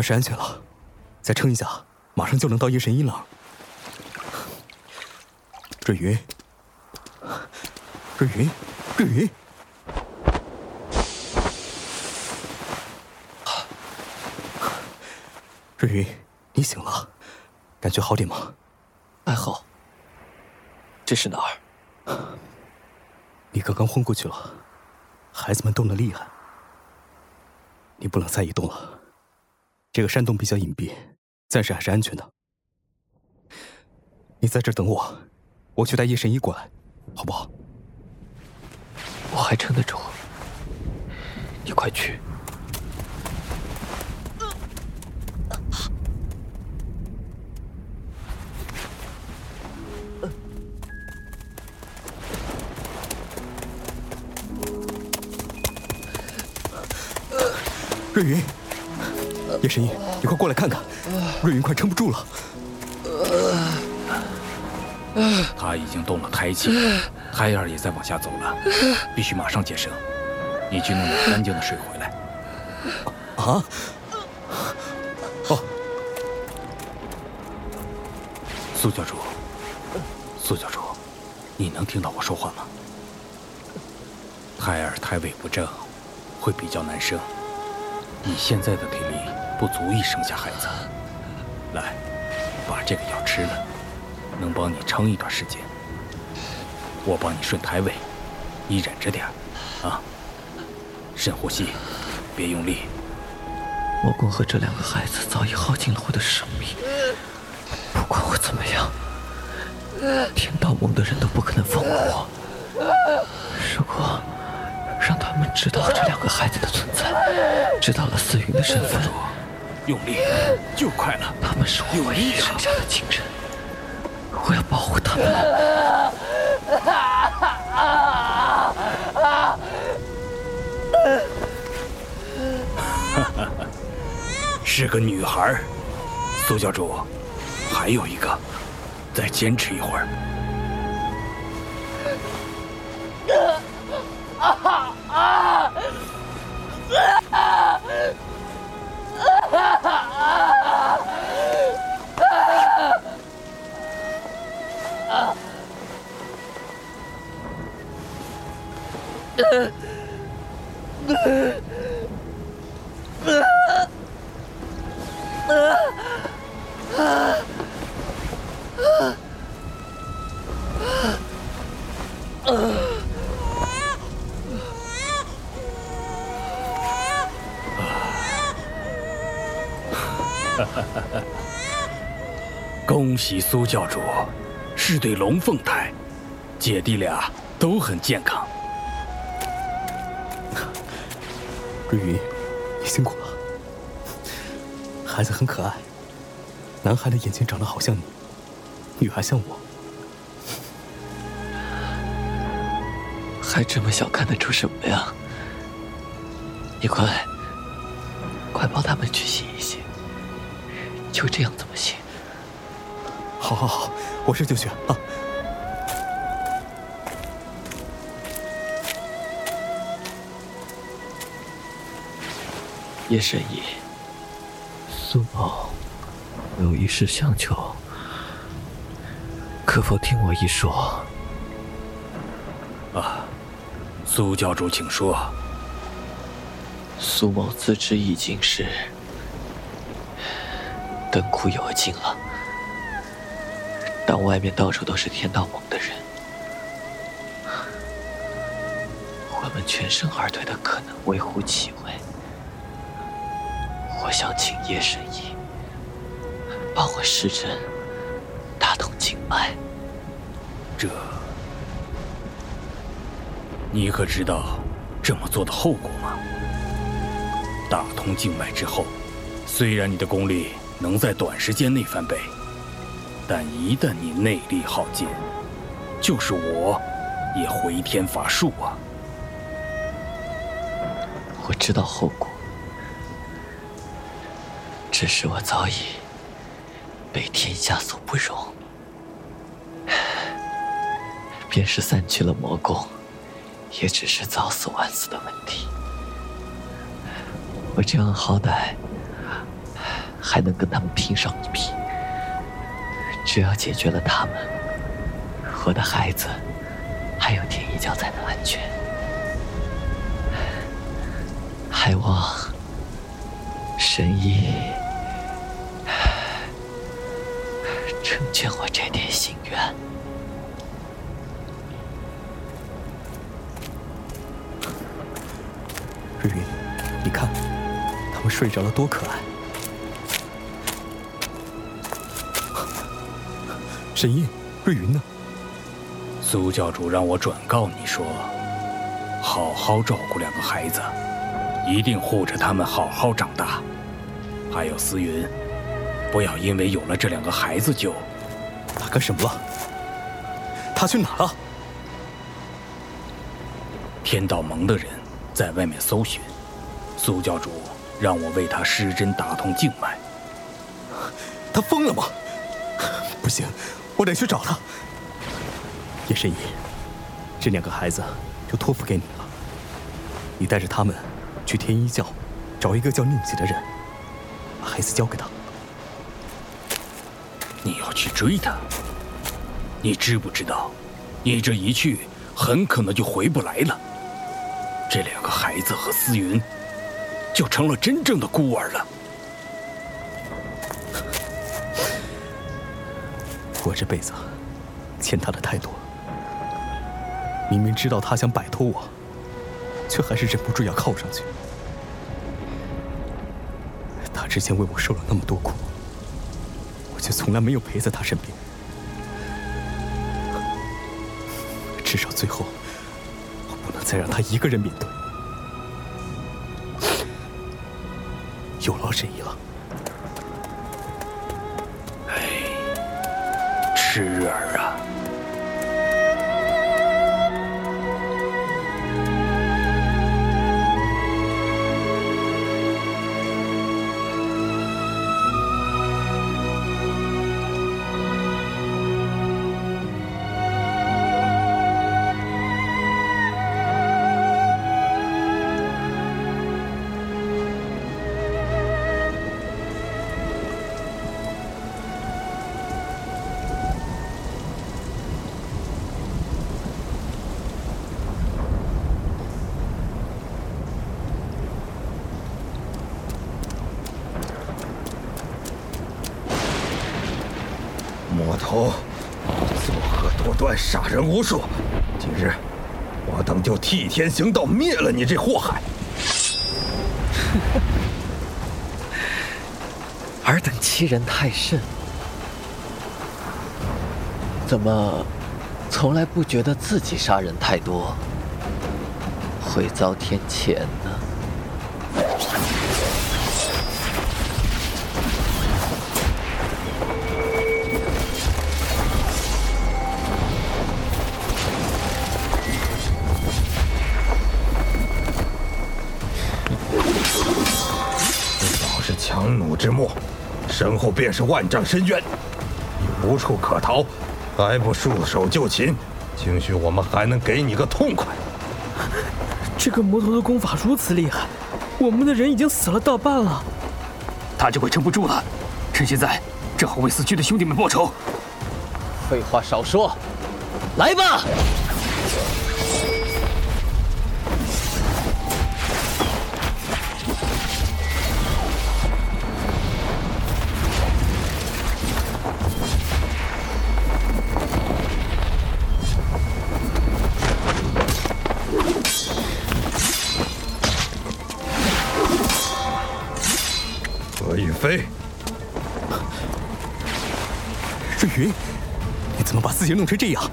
[SPEAKER 1] 暂时安全了，再撑一下，马上就能到夜神阴了。瑞云，瑞云，瑞云，瑞云，你醒了，感觉好点吗？
[SPEAKER 6] 还好。这是哪儿？
[SPEAKER 1] 你刚刚昏过去了，孩子们动得厉害，你不能再移动了。这个山洞比较隐蔽，暂时还是安全的。你在这等我，我去带叶神医过来，好不好？
[SPEAKER 6] 我还撑得住，你快去。
[SPEAKER 1] 瑞云，叶神医，你快过来看看，瑞云快撑不住了。
[SPEAKER 7] 他已经动了胎气，胎儿也在往下走了，必须马上接生。你去弄点干净的水回来。
[SPEAKER 1] 啊？哦，
[SPEAKER 7] 苏教主，苏教主，你能听到我说话吗？胎儿胎位不正，会比较难生。你现在的体力不足以生下孩子，来，把这个药吃了，能帮你撑一段时间。我帮你顺胎位，你忍着点啊，深呼吸，别用力。
[SPEAKER 6] 魔宫和这两个孩子早已耗尽了我的生命，不管我怎么样，天道盟的人都不可能放过我。如果……让他们知道这两个孩子的存在，知道了思云的身份，
[SPEAKER 7] 用力就快了。
[SPEAKER 6] 他们是我唯一剩下的亲人，我要保护他们。
[SPEAKER 7] 是个女孩，苏教主，还有一个，再坚持一会儿。喜苏教主，是对龙凤胎，姐弟俩都很健康。
[SPEAKER 1] 瑞云，你辛苦了。孩子很可爱，男孩的眼睛长得好像你，女孩像我。
[SPEAKER 6] 还这么小看得出什么呀？你快，快帮他们去洗一洗。就这样怎么行？
[SPEAKER 1] 好，好，好，我这就去啊。
[SPEAKER 6] 叶神医，苏某有一事相求，可否听我一说？
[SPEAKER 7] 啊，苏教主，请说。
[SPEAKER 6] 苏某自知已经是。灯枯油尽了。但外面到处都是天道盟的人，我们全身而退的可能微乎其微。我想请叶神医帮我施针，打通经脉。
[SPEAKER 7] 这，你可知道这么做的后果吗？打通经脉之后，虽然你的功力……能在短时间内翻倍，但一旦你内力耗尽，就是我也回天乏术啊！
[SPEAKER 6] 我知道后果，只是我早已被天下所不容，便是散去了魔功，也只是早死晚死的问题。我这样好歹。还能跟他们拼上一拼。只要解决了他们，我的孩子还有天一教才能安全。还望神医成全我这点心愿。
[SPEAKER 1] 瑞云，你看，他们睡着了，多可爱！沈烨，瑞云呢？
[SPEAKER 7] 苏教主让我转告你说，好好照顾两个孩子，一定护着他们好好长大。还有思云，不要因为有了这两个孩子就……
[SPEAKER 1] 他干什么了？他去哪了？
[SPEAKER 7] 天道盟的人在外面搜寻，苏教主让我为他施针打通静脉。
[SPEAKER 1] 他疯了吗？不行，我得去找他。叶神医，这两个孩子就托付给你了。你带着他们去天一教，找一个叫宁姐的人，把孩子交给他。
[SPEAKER 7] 你要去追他？你知不知道，你这一去，很可能就回不来了。这两个孩子和思云，就成了真正的孤儿了。
[SPEAKER 1] 我这辈子欠他的太多，明明知道他想摆脱我，却还是忍不住要靠上去。他之前为我受了那么多苦，我却从来没有陪在他身边。至少最后，我不能再让他一个人面对。有劳沈姨了。
[SPEAKER 8] 今日，我等就替天行道，灭了你这祸害。
[SPEAKER 6] 尔等欺人太甚，怎么从来不觉得自己杀人太多会遭天谴呢？
[SPEAKER 8] 后便是万丈深渊，你无处可逃，还不束手就擒？兴许我们还能给你个痛快。
[SPEAKER 10] 这个魔头的功法如此厉害，我们的人已经死了大半了，
[SPEAKER 11] 他就快撑不住了。趁现在，正好为死去的兄弟们报仇。
[SPEAKER 6] 废话少说，来吧！
[SPEAKER 1] 你怎么把自己弄成这样？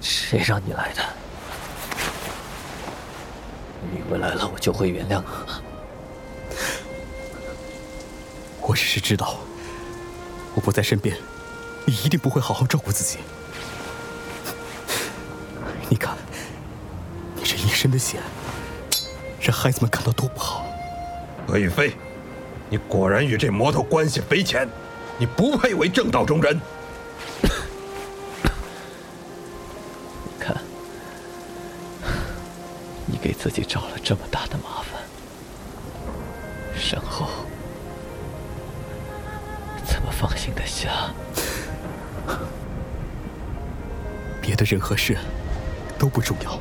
[SPEAKER 6] 谁让你来的？你回来了我就会原谅你？
[SPEAKER 1] 我只是知道，我不在身边，你一定不会好好照顾自己。你看，你这一身的血，让孩子们看到多不好。
[SPEAKER 8] 何雨飞，你果然与这魔头关系匪浅，你不配为正道中人。
[SPEAKER 6] 你看，你给自己找了这么大的麻烦，身后怎么放心的下？
[SPEAKER 1] 别的人和事都不重要，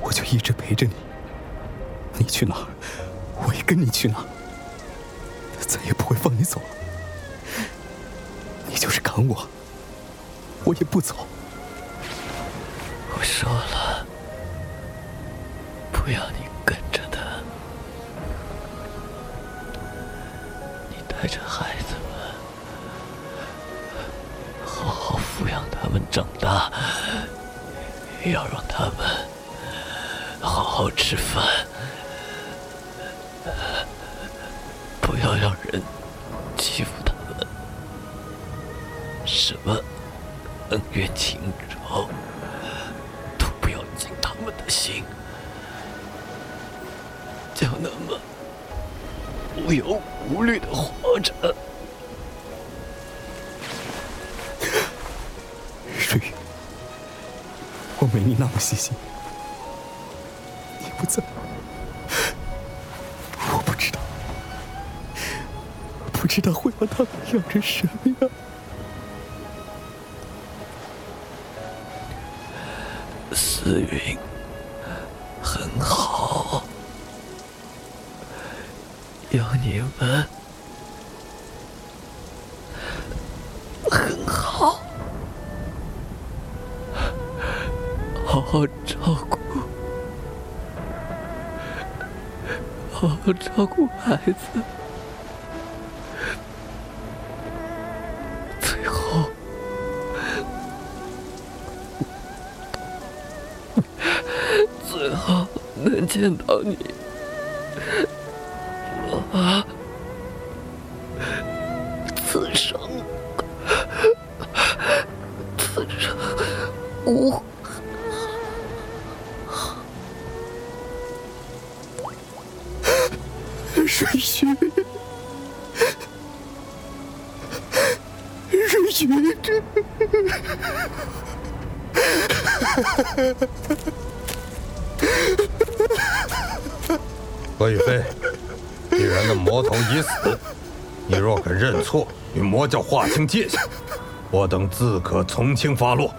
[SPEAKER 1] 我就一直陪着你。你去哪儿，我也跟你去哪儿，再也不会放你走了。就是赶我，我也不走。
[SPEAKER 6] 我说了，不要你跟着他，你带着孩子们，好好抚养他们长大，要让他们好好吃饭，什么恩怨情仇。都不要进他们的心，就那么无忧无虑的活着。
[SPEAKER 1] 水雨，我没你那么细心。你不在，我不知道，不知道会把他们养成什么样。
[SPEAKER 6] 紫云很好，有你们很好，好好照顾，好好照顾孩子，见到你，
[SPEAKER 8] 啊？叫划清界限，我等自可从轻发落。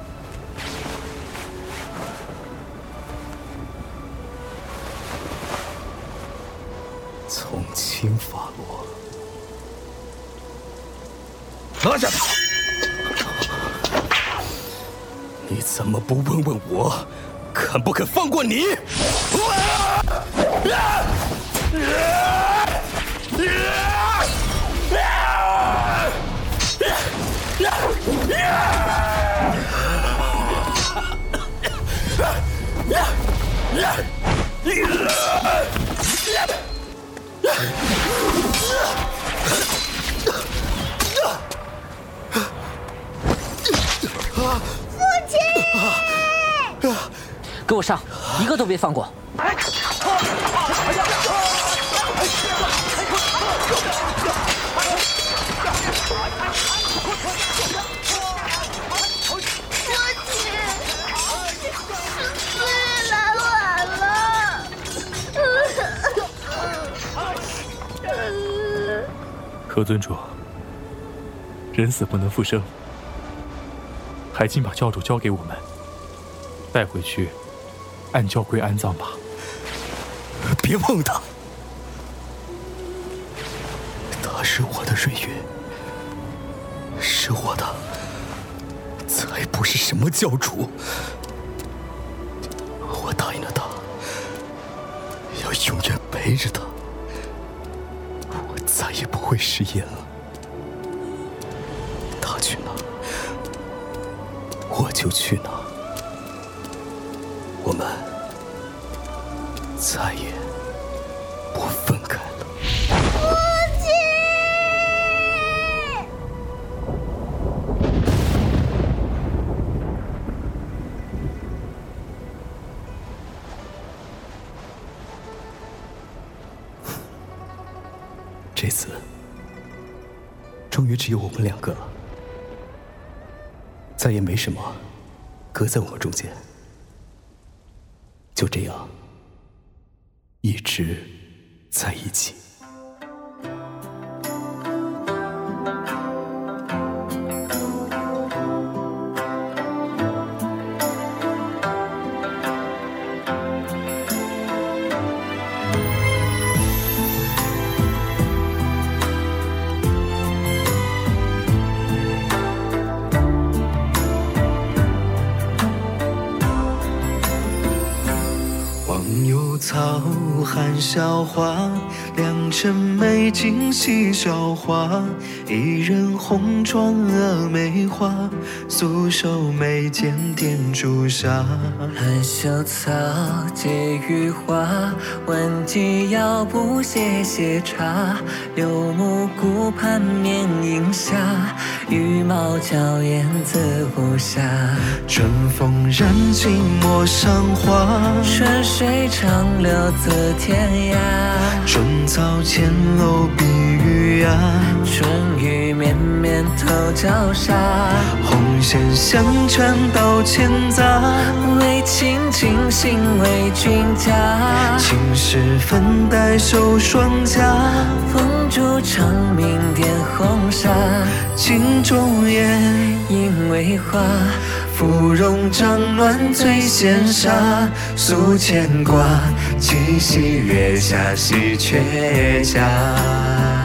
[SPEAKER 3] 给我上，一个都别放过！
[SPEAKER 4] 思雨来晚了。
[SPEAKER 9] 何尊主，人死不能复生，还请把教主交给我们，带回去按教规安葬吧。
[SPEAKER 1] 别碰他，他是我的瑞月，是我的，才不是什么教主。我答应了他，要永远陪着他，我再也不会食言了。我就去哪，我们再也不分开了。这次，终于只有我们两个了，再也没什么隔在我们中间。就这样，一直在一起。
[SPEAKER 12] 笑话，良辰。美景喜笑话。一人红妆峨眉花，素手眉间点朱砂。
[SPEAKER 13] 含羞草，解玉花，闻鸡腰不歇歇茶。柳木顾盼面影下，羽毛娇艳自无暇。
[SPEAKER 12] 春风染尽陌上花，
[SPEAKER 13] 春水长流自天涯。
[SPEAKER 12] 春草千楼碧玉啊，
[SPEAKER 13] 春雨绵绵透鲛纱。
[SPEAKER 12] 红线相缠到千匝，
[SPEAKER 13] 为卿倾心为君嫁。
[SPEAKER 12] 青石粉黛绣双颊，
[SPEAKER 13] 风烛长明点红纱。
[SPEAKER 12] 镜中燕，
[SPEAKER 13] 影为花。
[SPEAKER 12] 芙蓉帐暖醉仙纱，诉牵挂，七夕月下喜鹊家。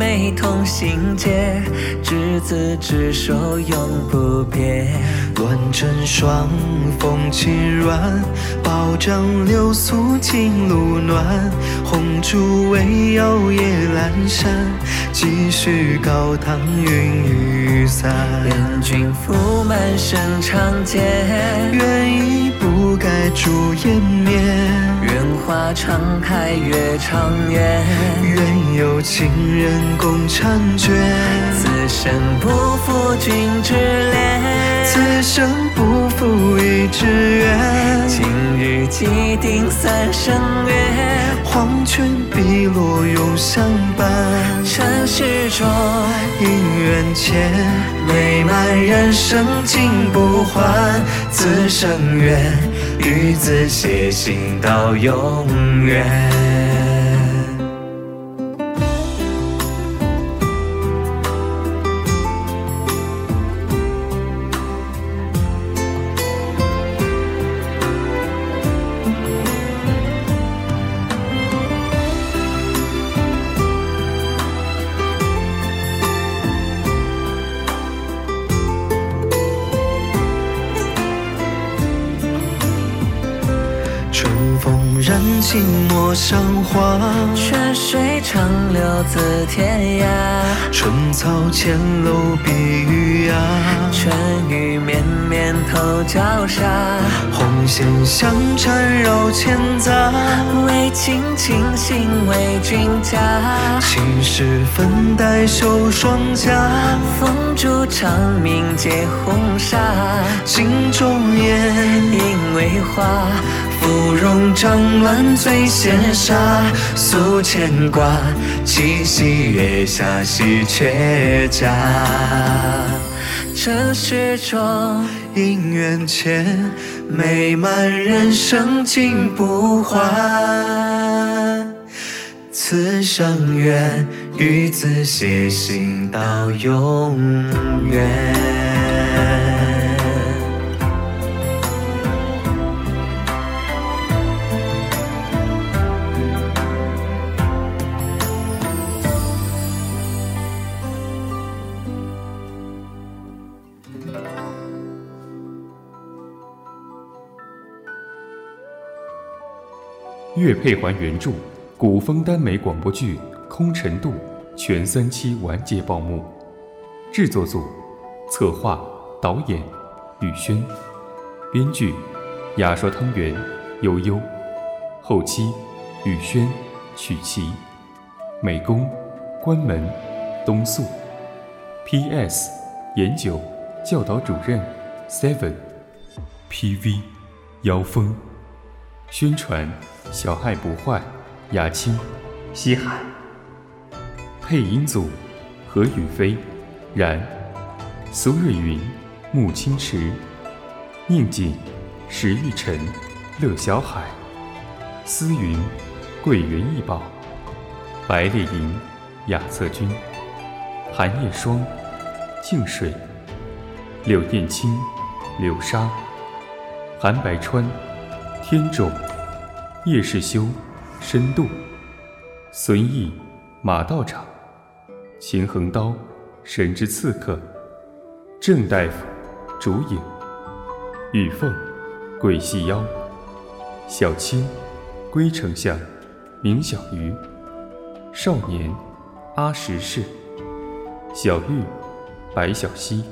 [SPEAKER 13] 美同心结，执子之手永不变。
[SPEAKER 12] 乱针霜，风轻软，宝帐流苏金露暖。红烛微摇夜阑珊，几许高堂云雨散。
[SPEAKER 13] 愿君福满身长剑，
[SPEAKER 12] 愿意不改朱颜面。
[SPEAKER 13] 愿花常开月长圆，
[SPEAKER 12] 愿有情人共婵娟。
[SPEAKER 13] 此生不负君之恋，
[SPEAKER 12] 此生不负一纸缘。
[SPEAKER 13] 今日既定三生约，
[SPEAKER 12] 黄泉碧落永相伴。
[SPEAKER 13] 尘世中
[SPEAKER 12] 姻缘牵，美满人生尽不换。此生愿与子偕行到永远。陌上花，
[SPEAKER 13] 春水长流自天涯。
[SPEAKER 12] 春草浅露碧玉芽，
[SPEAKER 13] 春雨绵绵透娇纱。
[SPEAKER 12] 红线相缠绕千匝，
[SPEAKER 13] 为卿倾心为君嫁。
[SPEAKER 12] 青石粉黛绣双颊，
[SPEAKER 13] 风烛长明结红纱。
[SPEAKER 12] 镜中燕，
[SPEAKER 13] 影为花。
[SPEAKER 12] 芙蓉帐暖醉仙纱，诉牵挂，七夕月下喜鹊家。
[SPEAKER 13] 尘世中
[SPEAKER 12] 姻缘前，美满人生尽不还。此生愿与子偕行到永远。
[SPEAKER 14] 乐佩环原著，古风耽美广播剧《空城渡》全三期完结报幕。制作组：策划、导演：宇轩，编剧：雅说汤圆、悠悠，后期：宇轩、曲奇，美工：关门、东素。P.S. 研九，教导主任：Seven。P.V. 妖风。宣传：小爱不坏，雅青，西海。配音组：何雨飞、然、苏瑞云、穆清池、宁锦、石玉晨、乐小海、思云、桂圆易宝、白烈莹、雅策君、寒叶霜、静水、柳燕青、柳沙、韩白川、天种、叶世修、深度、孙毅、马道长、秦横刀、神之刺客、郑大夫、竹影、玉凤、鬼细腰、小青、龟丞相、明小鱼、少年、阿石氏、小玉、白小溪、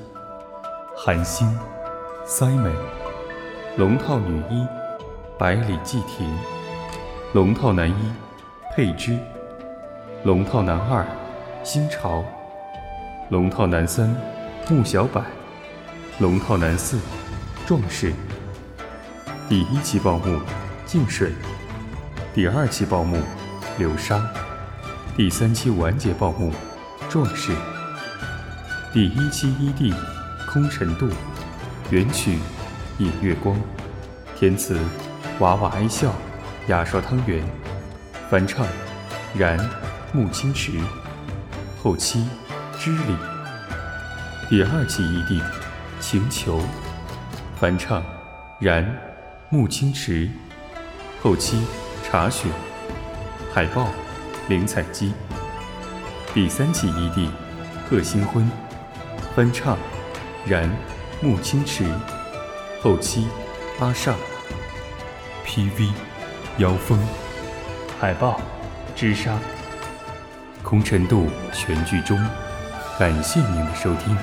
[SPEAKER 14] 韩星、Simon、龙套女一、百里季亭、龙套男一、佩芝、龙套男二、新潮、龙套男三、穆小柏、龙套男四、壮士。第一期报幕：静水。第二期报幕：流沙。第三期完结报幕：壮士。第一期 ED：空尘渡。原曲：引月光。填词：娃娃哀笑，牙刷汤圆。翻唱：然，木青池。后期：知礼。第二期 ED：情球。翻唱：然，木青池。后期：茶雪。海报：林采姬。第三期 ED：贺新婚。翻唱：然，木青池。后期：阿尚。PV：妖风。海豹、织沙。空尘渡全剧终，感谢您的收听。